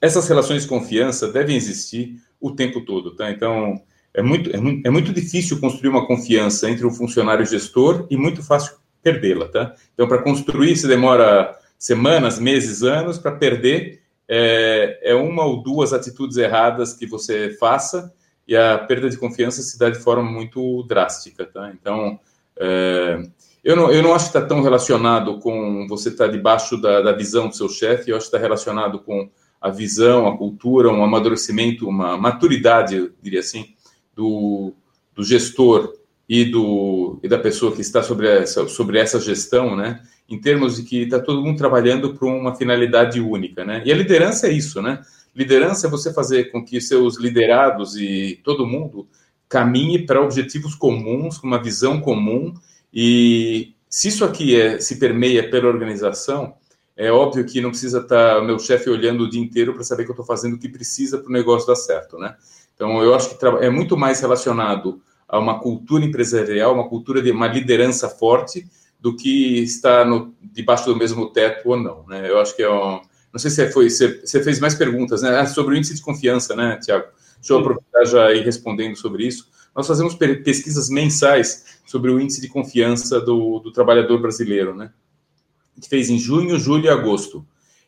essas relações de confiança devem existir o tempo todo. Tá? Então, é muito, é, muito, é muito difícil construir uma confiança entre o funcionário gestor e muito fácil perdê-la, tá? Então, para construir, se demora semanas, meses, anos, para perder, é, é, uma ou duas atitudes erradas que você faça e a perda de confiança se dá de forma muito drástica, tá? Então, é, eu, não, eu não acho que está tão relacionado com você estar tá debaixo da, da visão do seu chefe, eu acho que está relacionado com a visão, a cultura, um amadurecimento, uma maturidade, eu diria assim, do, do gestor e, do, e da pessoa que está sobre essa, sobre essa gestão, né? Em termos de que está todo mundo trabalhando para uma finalidade única, né? E a liderança é isso, né? Liderança é você fazer com que seus liderados e todo mundo caminhe para objetivos comuns, com uma visão comum. E se isso aqui é, se permeia pela organização, é óbvio que não precisa estar tá meu chefe olhando o dia inteiro para saber que eu estou fazendo o que precisa para o negócio dar certo, né? Então, eu acho que é muito mais relacionado a uma cultura empresarial, uma cultura de uma liderança forte, do que estar no, debaixo do mesmo teto ou não. Né? Eu acho que é um, Não sei se foi. Você, você fez mais perguntas né? Ah, sobre o índice de confiança, né, Tiago? Deixa eu aproveitar já ir respondendo sobre isso. Nós fazemos pesquisas mensais sobre o índice de confiança do, do trabalhador brasileiro, né? A gente fez em junho, julho e agosto.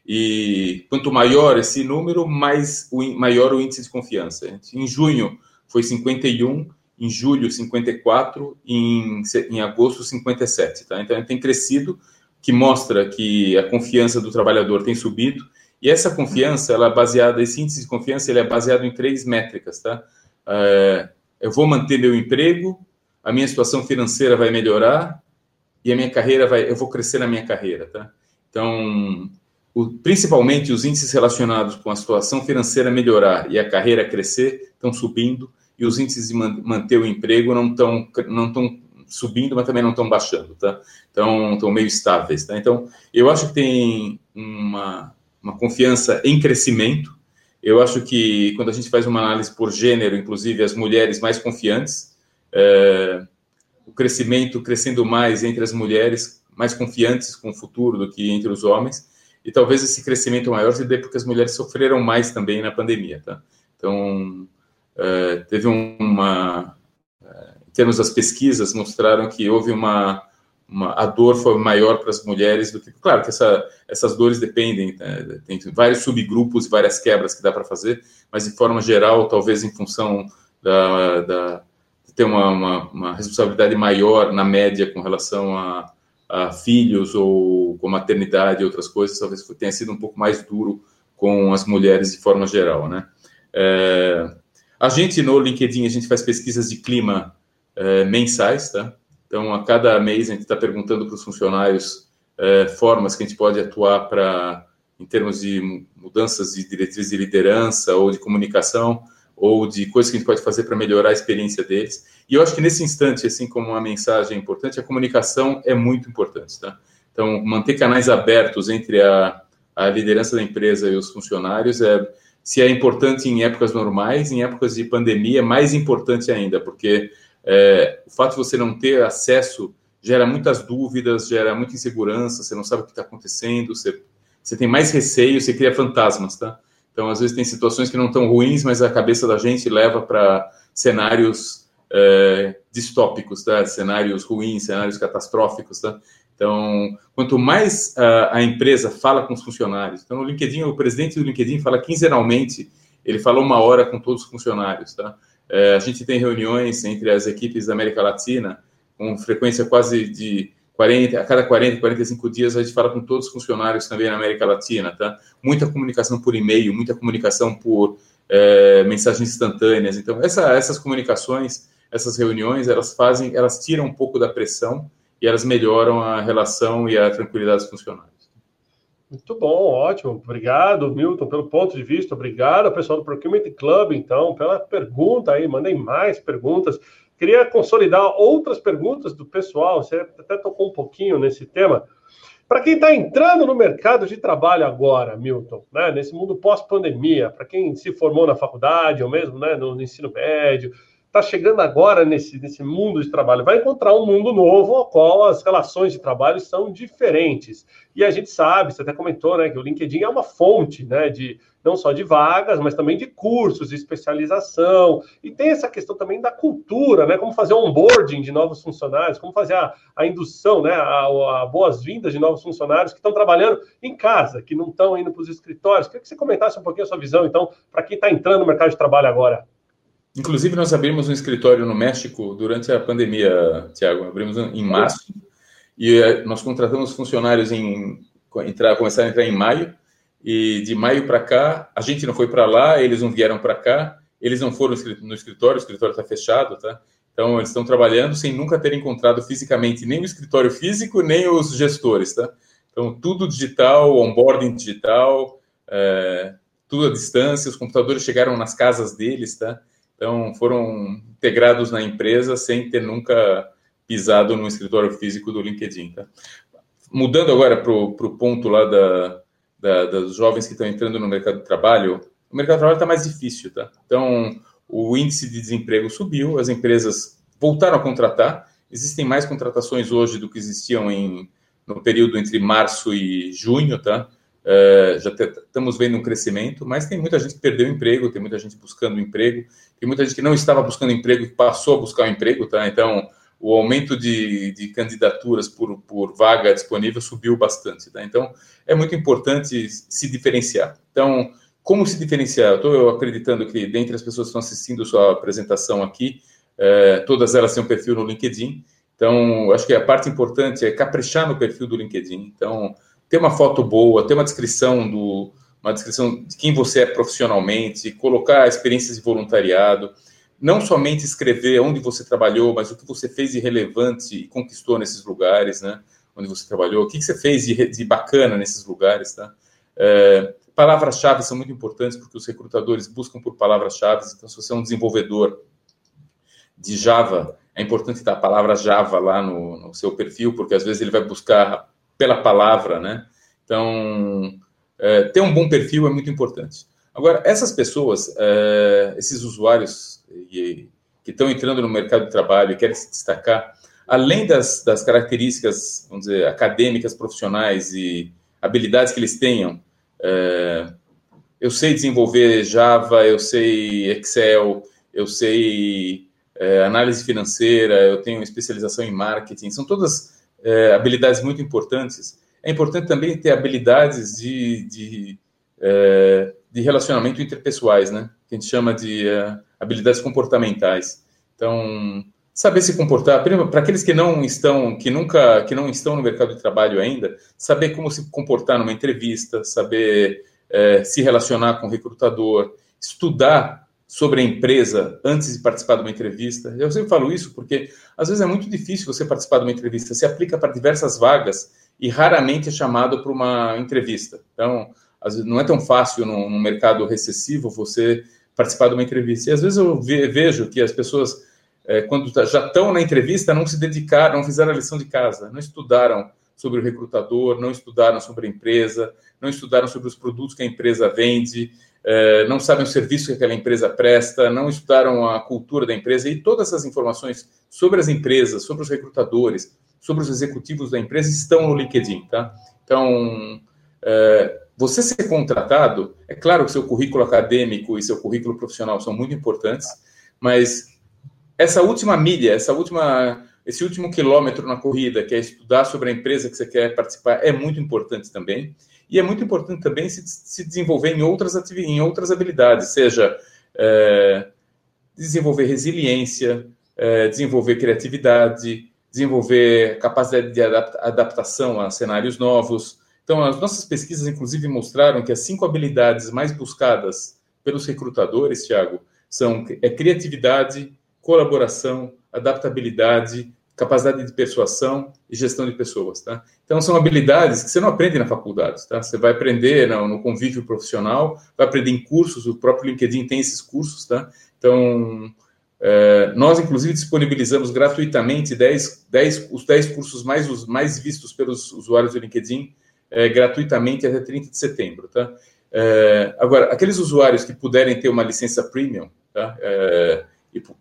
E quanto maior esse número, mais o, maior o índice de confiança. Em junho foi 51, em julho 54, em, em agosto 57. Tá? Então, tem crescido, que mostra que a confiança do trabalhador tem subido, e essa confiança, ela é baseada, esse índice de confiança, ele é baseado em três métricas, tá? É, eu vou manter meu emprego, a minha situação financeira vai melhorar e a minha carreira vai, eu vou crescer na minha carreira, tá? Então, o, principalmente os índices relacionados com a situação financeira melhorar e a carreira crescer estão subindo e os índices de manter o emprego não estão não estão subindo, mas também não estão baixando, tá? Então, estão meio estáveis, tá? Então, eu acho que tem uma, uma confiança em crescimento. Eu acho que quando a gente faz uma análise por gênero, inclusive as mulheres mais confiantes, é, o crescimento crescendo mais entre as mulheres mais confiantes com o futuro do que entre os homens. E talvez esse crescimento maior se dê porque as mulheres sofreram mais também na pandemia, tá? Então, é, teve uma, é, em termos das pesquisas, mostraram que houve uma, uma a dor foi maior para as mulheres do que, claro que essa, essas dores dependem, né, tem vários subgrupos várias quebras que dá para fazer, mas de forma geral, talvez em função da, da de ter uma, uma, uma, responsabilidade maior na média com relação a, a filhos ou com maternidade e outras coisas, talvez tenha sido um pouco mais duro com as mulheres de forma geral, né? É, a gente no LinkedIn a gente faz pesquisas de clima é, mensais, tá? Então a cada mês a gente está perguntando para os funcionários é, formas que a gente pode atuar para em termos de mudanças de diretrizes de liderança ou de comunicação ou de coisas que a gente pode fazer para melhorar a experiência deles. E eu acho que nesse instante, assim como uma mensagem importante, a comunicação é muito importante, tá? Então, manter canais abertos entre a, a liderança da empresa e os funcionários é, se é importante em épocas normais, em épocas de pandemia é mais importante ainda, porque é, o fato de você não ter acesso gera muitas dúvidas, gera muita insegurança, você não sabe o que está acontecendo, você, você tem mais receio, você cria fantasmas, tá? Então, às vezes, tem situações que não estão ruins, mas a cabeça da gente leva para cenários é, distópicos, tá? cenários ruins, cenários catastróficos. Tá? Então, quanto mais a, a, empresa fala com os funcionários, então, no LinkedIn, o presidente do LinkedIn fala quinzenalmente, ele fala uma hora com todos os funcionários. Tá? É, a gente tem reuniões entre as equipes da América Latina, com frequência quase de 40, a cada 40, 45 dias a gente fala com todos os funcionários também na América Latina, tá? Muita comunicação por e-mail, muita comunicação por é, mensagens instantâneas. Então, essa, essas comunicações, essas reuniões, elas fazem, elas tiram um pouco da pressão e elas melhoram a relação e a tranquilidade dos funcionários. Muito bom, ótimo. Obrigado, Milton, pelo ponto de vista. Obrigado, pessoal do Procurement Club, então, pela pergunta aí. Mandem mais perguntas. Queria consolidar outras perguntas do pessoal, você até tocou um pouquinho nesse tema. Para quem está entrando no mercado de trabalho agora, Milton, né, nesse mundo pós-pandemia, para quem se formou na faculdade ou mesmo né, no ensino médio, está chegando agora nesse, nesse mundo de trabalho, vai encontrar um mundo novo ao qual as relações de trabalho são diferentes. E a gente sabe, você até comentou, né, que o LinkedIn é uma fonte, né, de não só de vagas, mas também de cursos, de especialização. E tem essa questão também da cultura, né, como fazer onboarding de novos funcionários, como fazer a, a indução, né, a, a boas-vindas de novos funcionários que estão trabalhando em casa, que não estão indo para os escritórios. Queria que você comentasse um pouquinho a sua visão, então, para quem está entrando no mercado de trabalho agora. Inclusive, nós abrimos um escritório no México durante a pandemia, Tiago. Abrimos em março e eh, nós contratamos funcionários em entrar, começaram a entrar em maio. E de maio para cá, a gente não foi para lá, eles não vieram para cá, eles não foram no escritório, o escritório está fechado, tá? Então, eles estão trabalhando sem nunca ter encontrado fisicamente nem o escritório físico, nem os gestores, tá? Então, tudo digital, onboarding digital, é, tudo à distância, os computadores chegaram nas casas deles, tá? Então, foram integrados na empresa sem ter nunca pisado no escritório físico do LinkedIn. Tá? Mudando agora para o ponto lá da, da, dos jovens que estão entrando no mercado de trabalho, o mercado de trabalho está mais difícil. Tá? Então, o índice de desemprego subiu, as empresas voltaram a contratar, existem mais contratações hoje do que existiam em, no período entre março e junho, tá? Uh, já estamos vendo um crescimento, mas tem muita gente que perdeu emprego, tem muita gente buscando emprego, tem muita gente que não estava buscando emprego e passou a buscar um emprego, tá? Então, o aumento de, de candidaturas por, por vaga disponível subiu bastante, tá? Então, é muito importante se diferenciar. Então, como se diferenciar? Eu estou acreditando que, dentre as pessoas que estão assistindo sua apresentação aqui, uh, todas elas têm um perfil no LinkedIn. Então, acho que a parte importante é caprichar no perfil do LinkedIn. Então, ter uma foto boa, ter uma descrição do uma descrição de quem você é profissionalmente, colocar experiências de voluntariado, não somente escrever onde você trabalhou, mas o que você fez de relevante e conquistou nesses lugares, né? Onde você trabalhou, o que você fez de, de bacana nesses lugares, tá? É, palavras-chave são muito importantes porque os recrutadores buscam por palavras-chave. Então, se você é um desenvolvedor de Java, é importante dar a palavra Java lá no, no seu perfil, porque às vezes ele vai buscar pela palavra, né? Então, é, ter um bom perfil é muito importante. Agora, essas pessoas, é, esses usuários que estão entrando no mercado de trabalho e querem se destacar, além das, das características, vamos dizer, acadêmicas, profissionais e habilidades que eles tenham, é, eu sei desenvolver Java, eu sei Excel, eu sei é, análise financeira, eu tenho especialização em marketing, são todas é, habilidades muito importantes. É importante também ter habilidades de, de, é, de relacionamento interpessoais, né? Que a gente chama de é, habilidades comportamentais. Então, saber se comportar, para aqueles que não estão, que nunca, que não estão no mercado de trabalho ainda, saber como se comportar numa entrevista, saber é, se relacionar com o recrutador, estudar sobre a empresa antes de participar de uma entrevista. Eu sempre falo isso porque às vezes é muito difícil você participar de uma entrevista. Se aplica para diversas vagas e raramente é chamado para uma entrevista. Então, vezes não é tão fácil no, no mercado recessivo você participar de uma entrevista. E às vezes eu vejo que as pessoas, é, quando tá, já estão na entrevista, não se dedicaram, não fizeram a lição de casa, não estudaram sobre o recrutador, não estudaram sobre a empresa, não estudaram sobre os produtos que a empresa vende, é, não sabem o serviço que aquela empresa presta, não estudaram a cultura da empresa e todas essas informações sobre as empresas, sobre os recrutadores, sobre os executivos da empresa estão no LinkedIn, tá? Então, é, você ser contratado, é claro que seu currículo acadêmico e seu currículo profissional são muito importantes, mas essa última milha, essa última, esse último quilômetro na corrida, que é estudar sobre a empresa que você quer participar, é muito importante também. E é muito importante também se, se desenvolver em outras, em outras habilidades, seja é, desenvolver resiliência, é, desenvolver criatividade, desenvolver capacidade de adaptação a cenários novos, então, as nossas pesquisas, inclusive, mostraram que as cinco habilidades mais buscadas pelos recrutadores, Tiago, são é criatividade, colaboração, adaptabilidade, capacidade de persuasão e gestão de pessoas, tá? Então, são habilidades que você não aprende na faculdade, tá? Você vai aprender no, no convívio profissional, vai aprender em cursos, o próprio LinkedIn tem esses cursos, tá? Então, é, nós, inclusive, disponibilizamos gratuitamente 10, 10, os 10 cursos mais, mais vistos pelos usuários do LinkedIn é, gratuitamente até 30 de setembro. Tá? É, agora, aqueles usuários que puderem ter uma licença premium, tá? É,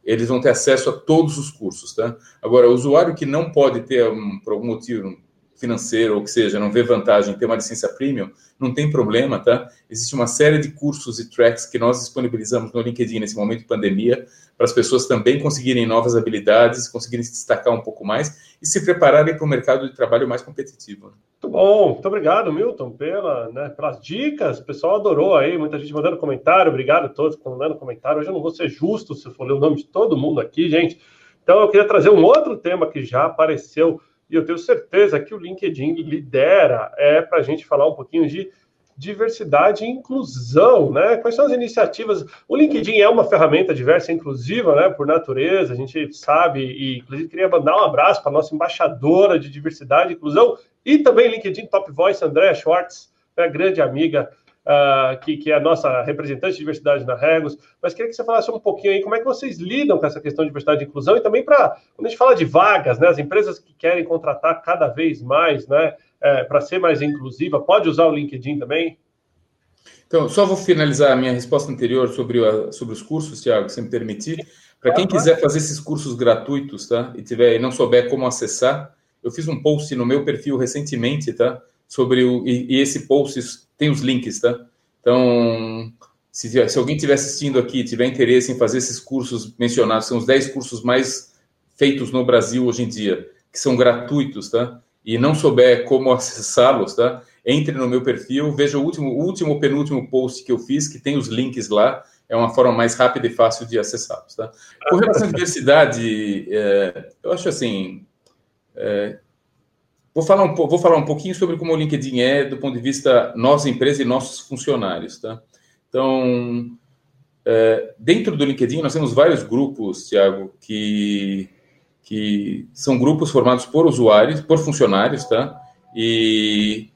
eles vão ter acesso a todos os cursos. Tá? Agora, o usuário que não pode ter, por algum motivo financeiro ou que seja, não vê vantagem em ter uma licença premium, não tem problema, tá? Existe uma série de cursos e tracks que nós disponibilizamos no LinkedIn nesse momento de pandemia, para as pessoas também conseguirem novas habilidades, conseguirem se destacar um pouco mais e se prepararem para um mercado de trabalho mais competitivo. Muito bom, muito obrigado, Milton, pela, né, pelas dicas. O pessoal adorou aí, muita gente mandando comentário. Obrigado a todos que estão mandando comentário. Hoje eu não vou ser justo se eu for ler o nome de todo mundo aqui, gente. Então eu queria trazer um outro tema que já apareceu e eu tenho certeza que o LinkedIn lidera é para a gente falar um pouquinho de diversidade e inclusão, né? Quais são as iniciativas? O LinkedIn é uma ferramenta diversa e inclusiva, né? Por natureza, a gente sabe, e inclusive queria mandar um abraço para a nossa embaixadora de diversidade e inclusão e também LinkedIn Top Voice, Andréa Schwartz, né? grande amiga, uh, que, que é a nossa representante de diversidade na Regos. Mas queria que você falasse um pouquinho aí como é que vocês lidam com essa questão de diversidade e inclusão e também para, quando a gente fala de vagas, né? As empresas que querem contratar cada vez mais, né? é, para ser mais inclusiva, pode usar o LinkedIn também? Então, só vou finalizar a minha resposta anterior sobre, a, sobre os cursos, Tiago, se me permitir. Para quem quiser fazer esses cursos gratuitos, tá? E tiver e não souber como acessar, eu fiz um post no meu perfil recentemente, tá? Sobre o e, e esse post tem os links, tá? Então, se, se alguém estiver assistindo aqui, tiver interesse em fazer esses cursos mencionados, são os 10 cursos mais feitos no Brasil hoje em dia, que são gratuitos, tá? e não souber como acessá-los, tá? Entre no meu perfil, veja o último, último penúltimo post que eu fiz, que tem os links lá. É uma forma mais rápida e fácil de acessá-los, tá? Com relação à diversidade, é, eu acho assim. É, vou, falar um, vou falar um pouquinho sobre como o LinkedIn é do ponto de vista nossa empresa e nossos funcionários, tá? Então, é, dentro do LinkedIn, nós temos vários grupos, Tiago, que que são grupos formados por usuários, por funcionários, tá? E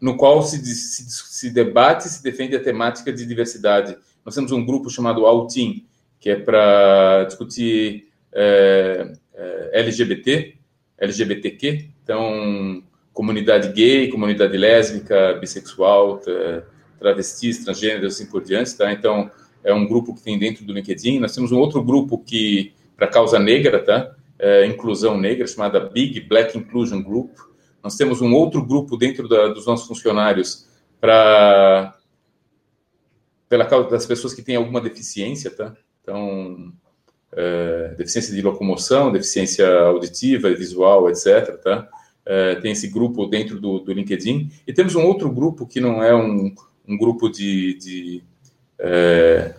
no qual se, se, se debate e se defende a temática de diversidade. Nós temos um grupo chamado Altim, que é para discutir é, é, LGBT, LGBTQ, então comunidade gay, comunidade lésbica, bissexual, travestis, transgêneros, assim por diante, tá? Então é um grupo que tem dentro do LinkedIn. Nós temos um outro grupo que para causa negra, tá? É, inclusão negra, chamada Big Black Inclusion Group. Nós temos um outro grupo dentro da, dos nossos funcionários para pela causa das pessoas que têm alguma deficiência, tá? Então, é, deficiência de locomoção, deficiência auditiva, visual, etc. Tá? É, tem esse grupo dentro do, do, LinkedIn. E temos um outro grupo que não é um, um grupo de, de é,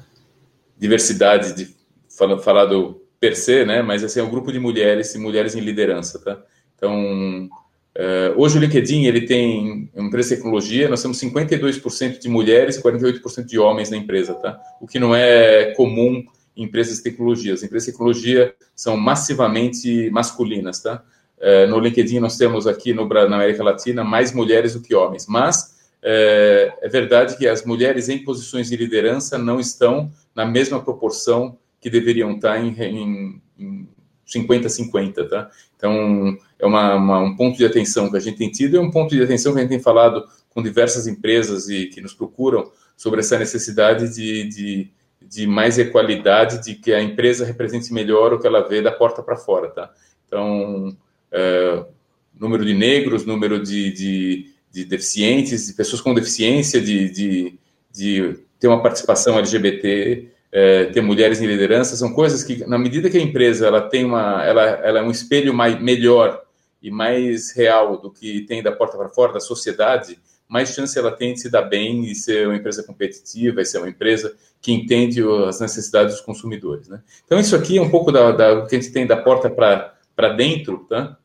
diversidade, de, falado per se, né? Mas assim, é um grupo de mulheres e mulheres em liderança, tá? Então, Uh, hoje o LinkedIn ele tem uma empresa de tecnologia, nós temos 52% de mulheres e 48% de homens na empresa, tá? O que não é comum em empresas de tecnologia. As empresas de tecnologia são massivamente masculinas, tá? Uh, no LinkedIn nós temos aqui no, na América Latina mais mulheres do que homens, mas é, é verdade que as mulheres em posições de liderança não estão na mesma proporção que deveriam estar em, em, em 50-50, tá? Então, é uma, uma, um ponto de atenção que a gente tem tido e é um ponto de atenção que a gente tem falado com diversas empresas e que nos procuram sobre essa necessidade de, de, de mais equalidade, de que a empresa represente melhor o que ela vê da porta para fora, tá? Então, é, número de negros, número de, de, de, deficientes, de pessoas com deficiência, de, de, de ter uma participação LGBT, é, ter mulheres em liderança, são coisas que, na medida que a empresa ela tem uma, ela, ela é um espelho mais, melhor e mais real do que tem da porta para fora da sociedade, mais chance ela tem de se dar bem e ser uma empresa competitiva, e ser uma empresa que entende as necessidades dos consumidores. Né? Então, isso aqui é um pouco da, da que a gente tem da porta para dentro, tá?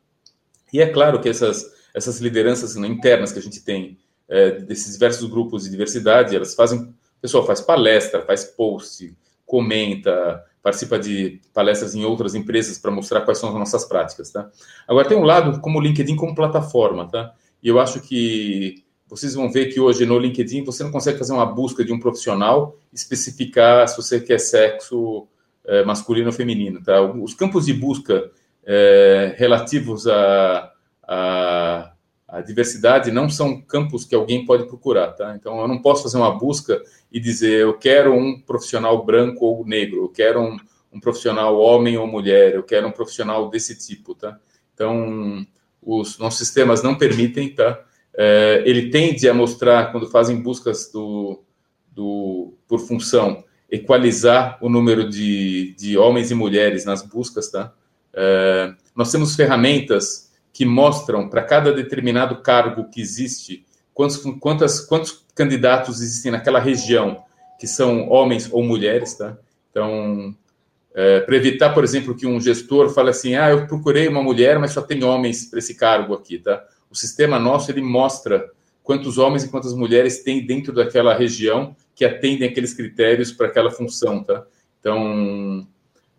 E é claro que essas, essas lideranças internas que a gente tem, é, desses diversos grupos de diversidade, elas fazem o pessoal faz palestra, faz post, comenta, participa de palestras em outras empresas para mostrar quais são as nossas práticas, tá? Agora tem um lado como o LinkedIn como plataforma, tá? E eu acho que vocês vão ver que hoje no LinkedIn você não consegue fazer uma busca de um profissional especificar se você quer sexo é, masculino ou feminino, tá? Os campos de busca é, relativos a, a a diversidade não são campos que alguém pode procurar, tá? Então eu não posso fazer uma busca e dizer eu quero um profissional branco ou negro, eu quero um, um profissional homem ou mulher, eu quero um profissional desse tipo, tá? Então os nossos sistemas não permitem, tá? É, ele tende a mostrar quando fazem buscas do, do por função equalizar o número de, de homens e mulheres nas buscas, tá? É, nós temos ferramentas que mostram para cada determinado cargo que existe quantos, quantas, quantos candidatos existem naquela região que são homens ou mulheres, tá? Então, é, para evitar, por exemplo, que um gestor fale assim, ah, eu procurei uma mulher, mas só tem homens para esse cargo aqui, tá? O sistema nosso ele mostra quantos homens e quantas mulheres tem dentro daquela região que atendem aqueles critérios para aquela função, tá? Então,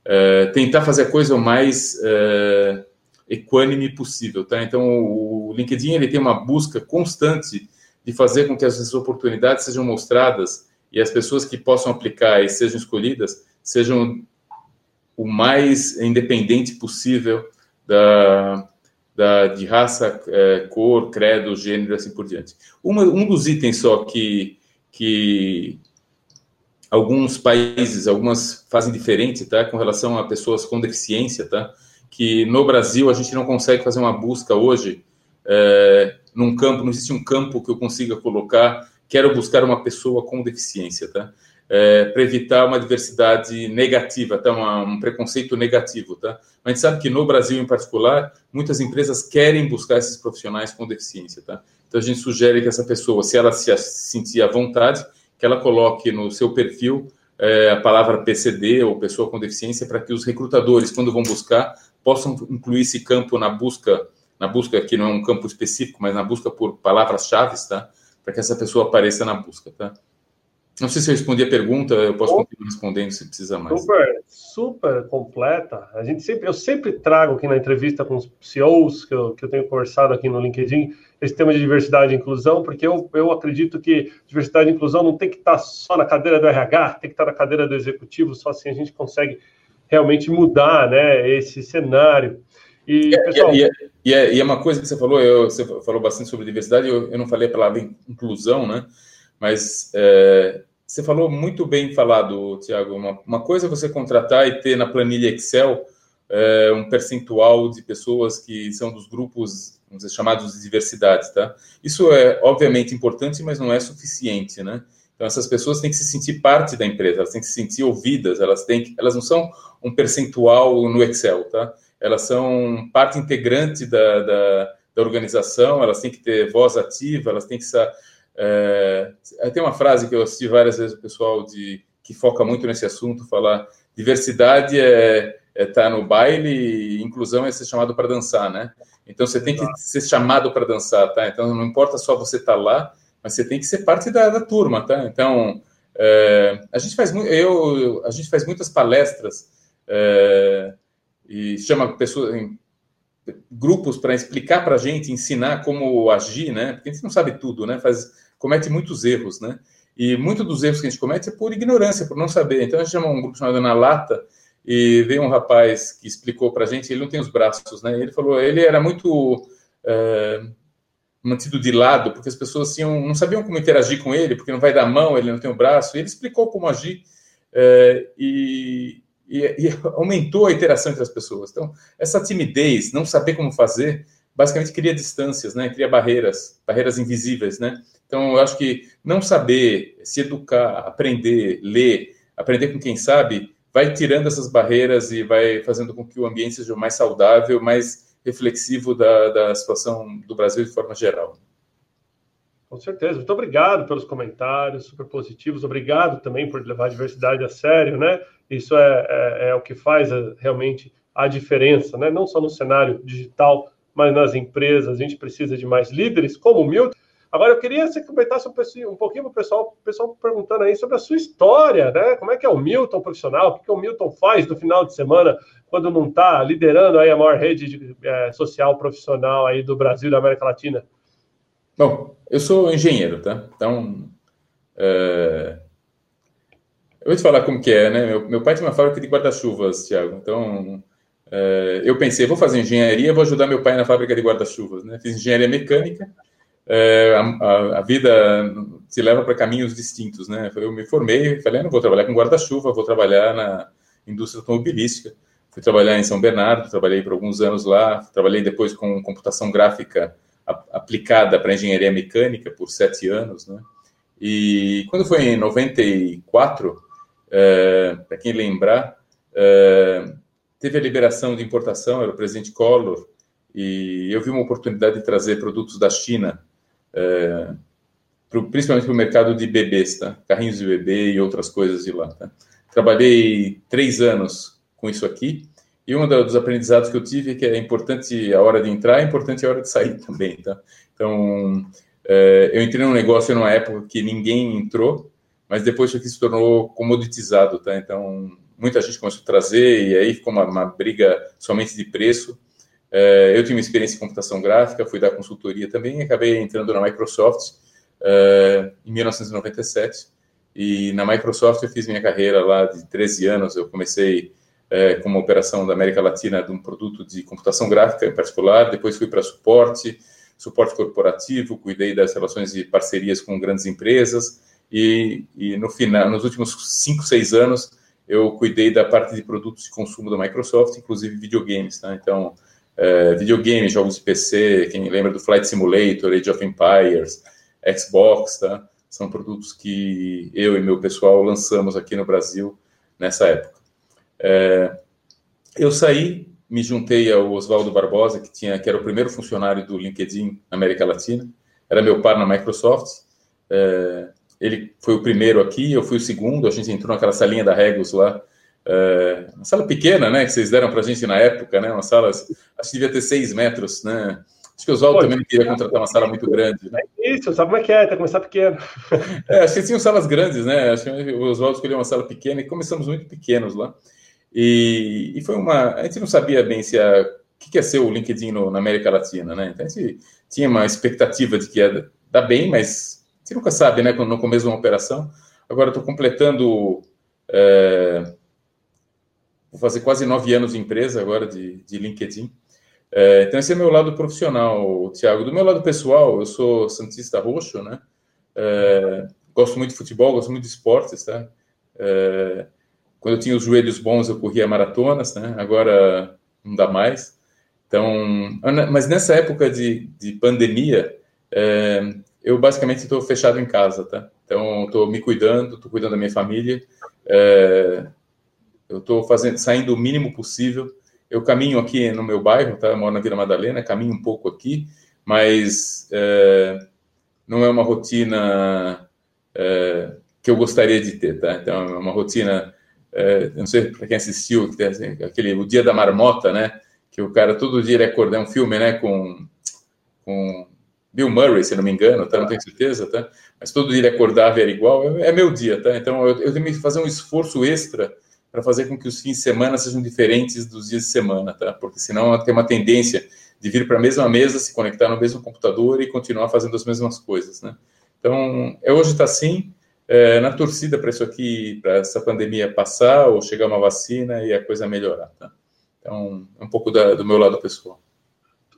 é, tentar fazer a coisa o mais é, equânime possível, tá? Então, o LinkedIn ele tem uma busca constante de fazer com que essas oportunidades sejam mostradas e as pessoas que possam aplicar e sejam escolhidas sejam o mais independente possível da, da de raça, é, cor, credo, gênero, assim por diante. Uma, um dos itens só que, que alguns países, algumas fazem diferente, tá? Com relação a pessoas com deficiência, tá? que no Brasil a gente não consegue fazer uma busca hoje é, num campo, não existe um campo que eu consiga colocar, quero buscar uma pessoa com deficiência, tá? É, para evitar uma diversidade negativa, tá? Uma, um preconceito negativo, tá? Mas a gente sabe que no Brasil, em particular, muitas empresas querem buscar esses profissionais com deficiência, tá? Então a gente sugere que essa pessoa, se ela se sentir à vontade, que ela coloque no seu perfil é, a palavra PCD ou pessoa com deficiência para que os recrutadores, quando vão buscar, possam incluir esse campo na busca, na busca que não é um campo específico, mas na busca por palavras-chave, tá? Para que essa pessoa apareça na busca, tá? Não sei se eu respondi a pergunta, eu posso continuar respondendo se precisa mais. Super, super completa. A gente sempre, eu sempre trago aqui na entrevista com os CEOs que eu, que eu tenho conversado aqui no LinkedIn esse tema de diversidade e inclusão, porque eu, eu acredito que diversidade e inclusão não tem que estar só na cadeira do RH, tem que estar na cadeira do executivo, só assim a gente consegue realmente mudar né, esse cenário. E, é, pessoal... e, é, e, é, e, é, uma coisa que você falou, eu, você falou bastante sobre diversidade, eu, eu não falei a palavra inclusão, né? Mas é, você falou muito bem falado, Tiago. Uma, uma, coisa é você contratar e ter na planilha Excel é, um percentual de pessoas que são dos grupos, vamos dizer, chamados de diversidade, tá? Isso é obviamente importante, mas não é suficiente, né? Então essas pessoas têm que se sentir parte da empresa, elas têm que se sentir ouvidas, elas têm que, elas não são um percentual no Excel, tá? Elas são parte integrante da, da, da organização, elas têm que ter voz ativa, elas têm que é, tem uma frase que eu assisti várias vezes o pessoal de que foca muito nesse assunto falar diversidade é, é tá no baile inclusão é ser chamado para dançar, né? Então você tem que ser chamado para dançar, tá? Então não importa só você estar tá lá, mas você tem que ser parte da, da turma, tá? Então é, a gente faz eu a gente faz muitas palestras é, e chama pessoas em grupos para explicar para a gente, ensinar como agir, né? Porque a gente não sabe tudo, né? Faz comete muitos erros, né? E muitos dos erros que a gente comete é por ignorância, por não saber. Então a gente chama um grupo chamado Na Lata e veio um rapaz que explicou para a gente, ele não tem os braços, né? Ele falou, ele era muito é, mantido de lado, porque as pessoas tinham, não sabiam como interagir com ele, porque não vai dar mão, ele não tem o braço. E ele explicou como agir é, e, e, e, aumentou a interação entre as pessoas. Então, essa timidez, não saber como fazer, basicamente cria distâncias, né? Cria barreiras, barreiras invisíveis, né? Então, eu acho que não saber, se educar, aprender, ler, aprender com quem sabe, vai tirando essas barreiras e vai fazendo com que o ambiente seja mais saudável, mais reflexivo da, da situação do Brasil de forma geral. Com certeza. Muito obrigado pelos comentários super positivos. Obrigado também por levar a diversidade a sério, né? Isso é, é, é o que faz a, realmente a diferença, né? Não só no cenário digital, mas nas empresas. A gente precisa de mais líderes como o Milton Agora, eu queria que você comentasse um, pouquinho para o pessoal, pessoal perguntando aí sobre a sua história, né? Como é que é o Milton profissional? O que, que o Milton faz no final de semana quando não está liderando aí a maior rede de, é, social profissional aí do Brasil e da América Latina? Bom, eu sou engenheiro, tá? Então, é... eu vou te falar como que é, né? Meu, meu pai tinha uma fábrica de guarda-chuvas, Thiago. Então, é... eu pensei, vou fazer engenharia, vou ajudar meu pai na fábrica de guarda-chuvas, né? Fiz engenharia mecânica é, a, a, vida se leva para caminhos distintos, né? Eu me formei, falei, não vou trabalhar com guarda-chuva, vou trabalhar na indústria automobilística. Fui trabalhar em São Bernardo, trabalhei por alguns anos lá, trabalhei depois com computação gráfica aplicada para engenharia mecânica por sete anos, né? E quando foi em 94, é, para quem lembrar, é, teve a liberação de importação, era o presidente Collor, e eu vi uma oportunidade de trazer produtos da China é, pro, principalmente para o mercado de bebês, tá? Carrinhos de bebê e outras coisas de lá. Tá? Trabalhei três anos com isso aqui e um dos aprendizados que eu tive é que é importante a hora de entrar, é importante a hora de sair também, tá? Então, é, eu entrei num negócio numa época que ninguém entrou, mas depois isso aqui se tornou comoditizado, tá? Então, muita gente começou a trazer e aí ficou uma, uma briga somente de preço é, eu tive uma experiência em computação gráfica, fui dar consultoria também e acabei entrando na Microsoft é, em 1997. E na Microsoft eu fiz minha carreira lá de 13 anos. Eu comecei é, com uma operação da América Latina de um produto de computação gráfica em particular. Depois fui para suporte, suporte corporativo, cuidei das relações de parcerias com grandes empresas. E, e no final, nos últimos 5, 6 anos, eu cuidei da parte de produtos de consumo da Microsoft, inclusive videogames. Tá? Então, uh, videogame, jogos de PC, quem lembra do Flight Simulator, Age of Empires, Xbox, tá? São produtos que eu e meu pessoal lançamos aqui no Brasil nessa época. É, eu saí, me juntei ao Oswaldo Barbosa, que, tinha, que era o primeiro funcionário do LinkedIn na América Latina, era meu par na Microsoft. É, ele foi o primeiro aqui, eu fui o segundo, a gente entrou naquela salinha da Regus lá, é, uma sala pequena, né, que vocês deram para a gente na época, né, uma sala, acho que devia ter seis metros, né, acho que o Oswaldo também não queria contratar uma sala muito grande, né? É isso, sabe como é que é, tem que começar pequeno. É, acho que tinham salas grandes, né, acho que o Oswaldo escolheu uma sala pequena e começamos muito pequenos lá, e, e foi uma, a gente não sabia bem se a, o que ia ser o LinkedIn no, na América Latina, né, então a gente tinha uma expectativa de que ia dar bem, mas gente nunca sabe, né, no começo de uma operação, agora estou completando... É, vou fazer quase nove anos de empresa agora de, de LinkedIn. É, então, esse é meu lado profissional, Tiago. Do meu lado pessoal, eu sou Santista Roxo, né? É, gosto muito de futebol, gosto muito de esportes, tá? É, quando eu tinha os joelhos bons, eu corria maratonas, né? Agora não dá mais. Então, mas nessa época de, de pandemia, é, eu basicamente estou fechado em casa, tá? Então, estou me cuidando, estou cuidando da minha família. É, eu estou saindo o mínimo possível. Eu caminho aqui no meu bairro, tá? Eu moro na Vila Madalena, caminho um pouco aqui, mas é, não é uma rotina é, que eu gostaria de ter, tá? Então é uma rotina, é, não sei para quem assistiu, assim, aquele o dia da marmota, né? que o cara todo dia ele acordar, é um filme, né, com, com Bill Murray, se não me engano, tá? Não tenho certeza, tá? Mas todo dia ele acordava era igual, é, é meu dia, tá? Então eu, eu tenho que fazer um esforço extra para fazer com que os fins de semana sejam diferentes dos dias de semana, tá? Porque senão tem uma tendência de vir para a mesma mesa, se conectar no mesmo computador e continuar fazendo as mesmas coisas, né? Então, é, hoje está assim, é, na torcida para isso aqui, para essa pandemia passar ou chegar uma vacina e a coisa melhorar, tá? Então, é um pouco da, do meu lado pessoal.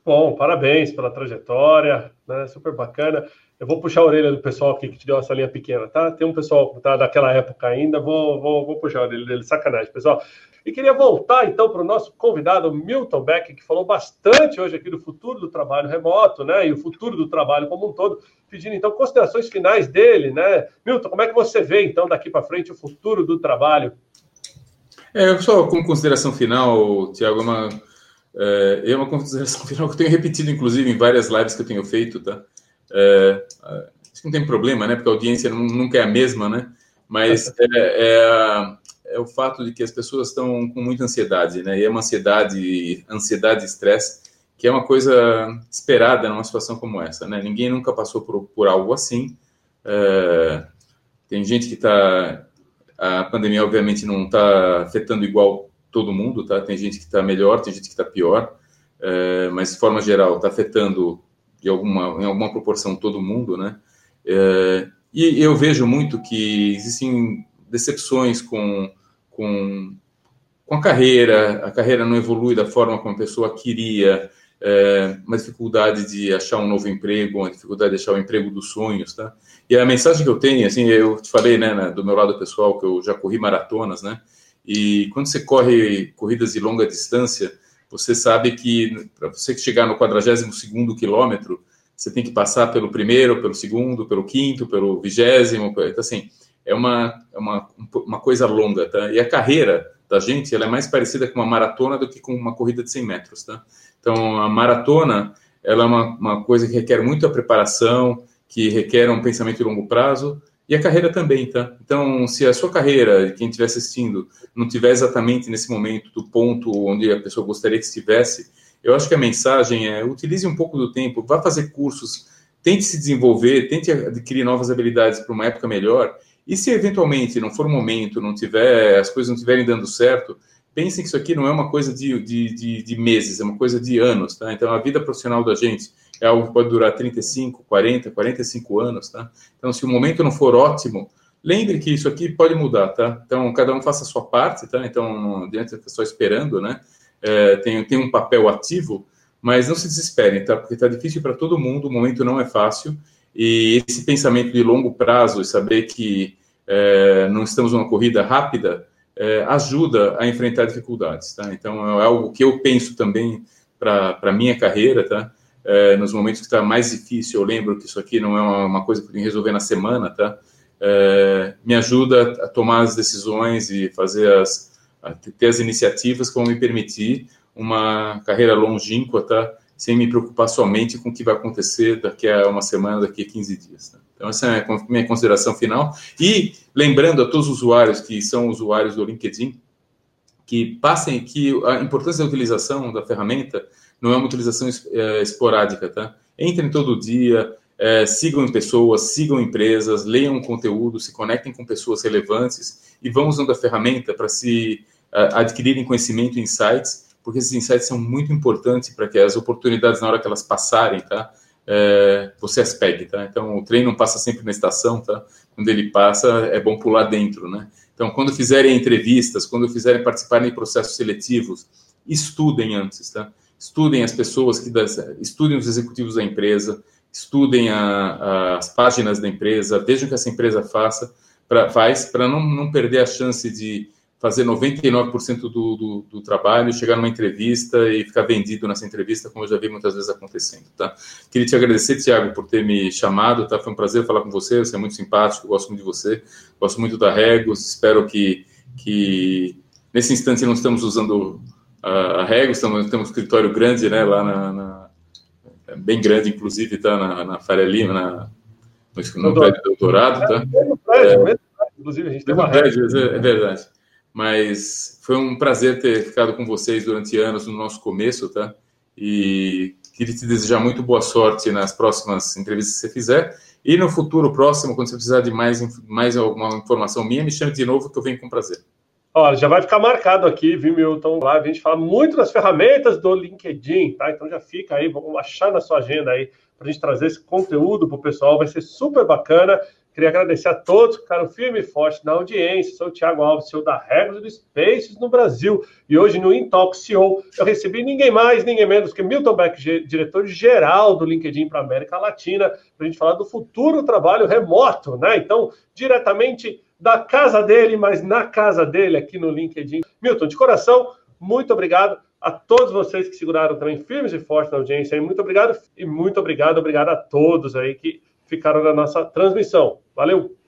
Bom, parabéns pela trajetória, né? Super bacana. Eu vou puxar a orelha do pessoal aqui que te deu essa linha pequena, tá? Tem um pessoal tá, daquela época ainda, vou, vou, vou puxar a orelha dele, sacanagem, pessoal. E queria voltar então para o nosso convidado Milton Beck, que falou bastante hoje aqui do futuro do trabalho remoto, né? E o futuro do trabalho como um todo, pedindo então considerações finais dele, né? Milton, como é que você vê então daqui para frente o futuro do trabalho? É, só como consideração final, Tiago, é uma, é, é uma consideração final que eu tenho repetido, inclusive, em várias lives que eu tenho feito, tá? É, acho que não tem problema, né? Porque a audiência nunca é a mesma, né? Mas é, é, é, o fato de que as pessoas estão com muita ansiedade, né? E é uma ansiedade, ansiedade e estresse, que é uma coisa esperada numa situação como essa, né? Ninguém nunca passou por, por algo assim. É, tem gente que está a pandemia, obviamente, não está afetando igual todo mundo, tá? Tem gente que está melhor, tem gente que está pior, é, mas de forma geral está afetando de alguma, em alguma proporção todo mundo, né? É, e eu vejo muito que existem decepções com, com, com a carreira, a carreira não evolui da forma como a pessoa queria, é, uma dificuldade de achar um novo emprego, uma dificuldade de achar o emprego dos sonhos, tá? E a mensagem que eu tenho, assim, eu te falei, né, do meu lado pessoal, que eu já corri maratonas, né? E quando você corre corridas de longa distância, você sabe que para você chegar no 42º quilômetro, você tem que passar pelo primeiro, pelo segundo, pelo quinto, pelo vigésimo, então assim, é uma, é uma, uma coisa longa, tá? E a carreira da gente, ela é mais parecida com uma maratona do que com uma corrida de 100 metros, tá? Então, a maratona, ela é uma, uma coisa que requer muita preparação, que requer um pensamento de longo prazo, e a carreira também, tá? Então, se a sua carreira, quem estiver assistindo, não estiver exatamente nesse momento do ponto onde a pessoa gostaria que estivesse, eu acho que a mensagem é utilize um pouco do tempo, vá fazer cursos, tente se desenvolver, tente adquirir novas habilidades para uma época melhor. E se eventualmente não for o momento, não tiver, as coisas não estiverem dando certo, pensem que isso aqui não é uma coisa de, de, de, de, meses, é uma coisa de anos, tá? Então, a vida profissional da gente é algo que pode durar 35, 40, 45 anos, tá? Então, se o momento não for ótimo, lembre que isso aqui pode mudar, tá? Então, cada um faça a sua parte, tá? Então, não adianta ficar só esperando, né? É, tem, tem um papel ativo, mas não se desesperem, tá? Porque tá difícil para todo mundo, o momento não é fácil, e esse pensamento de longo prazo e saber que é, não estamos numa corrida rápida, é, ajuda a enfrentar dificuldades, tá? Então, é algo que eu penso também para a minha carreira, tá? É, nos momentos que está mais difícil, eu lembro que isso aqui não é uma, uma coisa que eu tenho que resolver na semana, tá? É, me ajuda a tomar as decisões e fazer as, ter as iniciativas que vão me permitir uma carreira longínqua, tá? Sem me preocupar somente com o que vai acontecer daqui a uma semana, daqui a 15 dias. Tá? Então, essa é a minha consideração final. E lembrando a todos os usuários que são usuários do LinkedIn, que passem que a importância da utilização da ferramenta não é uma utilização é, esporádica, tá? Entrem todo dia, é, sigam pessoas, sigam empresas, leiam conteúdo, se conectem com pessoas relevantes e vão usando a ferramenta para se uh, adquirirem conhecimento e insights, porque esses insights são muito importantes para que as oportunidades, na hora que elas passarem, tá? é, você as pegue, tá? Então, o trem não passa sempre na estação, tá? Quando ele passa, é bom pular dentro, né? Então, quando fizerem entrevistas, quando fizerem participarem de processos seletivos, estudem antes, tá? Estudem as pessoas que das, estudem os executivos da empresa, estudem a, as páginas da empresa, vejam o que essa empresa faça, faz para não, não perder a chance de fazer 99% do, do, do, trabalho, chegar numa entrevista e ficar vendido nessa entrevista, como eu já vi muitas vezes acontecendo, tá? Queria te agradecer, Tiago, por ter me chamado, tá? Foi um prazer falar com você, você é muito simpático, gosto muito de você, gosto muito da Regos, espero que, que nesse instante não estamos usando a, a temos um escritório grande, né, lá na, na bem grande, inclusive, tá? Na, na Faria Lima, na, no, no prédio doutorado, tá? É, é, inclusive, a gente tem uma prédio, é, é verdade. mas foi um prazer ter ficado com vocês durante anos no nosso começo, tá? E queria te desejar muito boa sorte nas próximas entrevistas que você fizer. E no futuro próximo, quando você precisar de mais, mais alguma informação minha, me chame de novo que eu venho com prazer. Olha, já vai ficar marcado aqui, viu, Milton? Lá a gente fala muito das ferramentas do LinkedIn, tá? Então já fica aí, vamos achar na sua agenda aí para a gente trazer esse conteúdo para o pessoal, vai ser super bacana. Queria agradecer a todos que ficaram firme e forte na audiência. Sou o Thiago Alves, CEO da Regos do Spaces no Brasil. E hoje no CEO eu recebi ninguém mais, ninguém menos que Milton Beck, diretor-geral do LinkedIn para América Latina, para a gente falar do futuro trabalho remoto, né? Então, diretamente da casa dele, mas na casa dele aqui no LinkedIn. Milton, de coração, muito obrigado a todos vocês que seguraram também firmes e fortes na audiência. Muito obrigado e muito obrigado, obrigado a todos aí que ficaram na nossa transmissão. Valeu!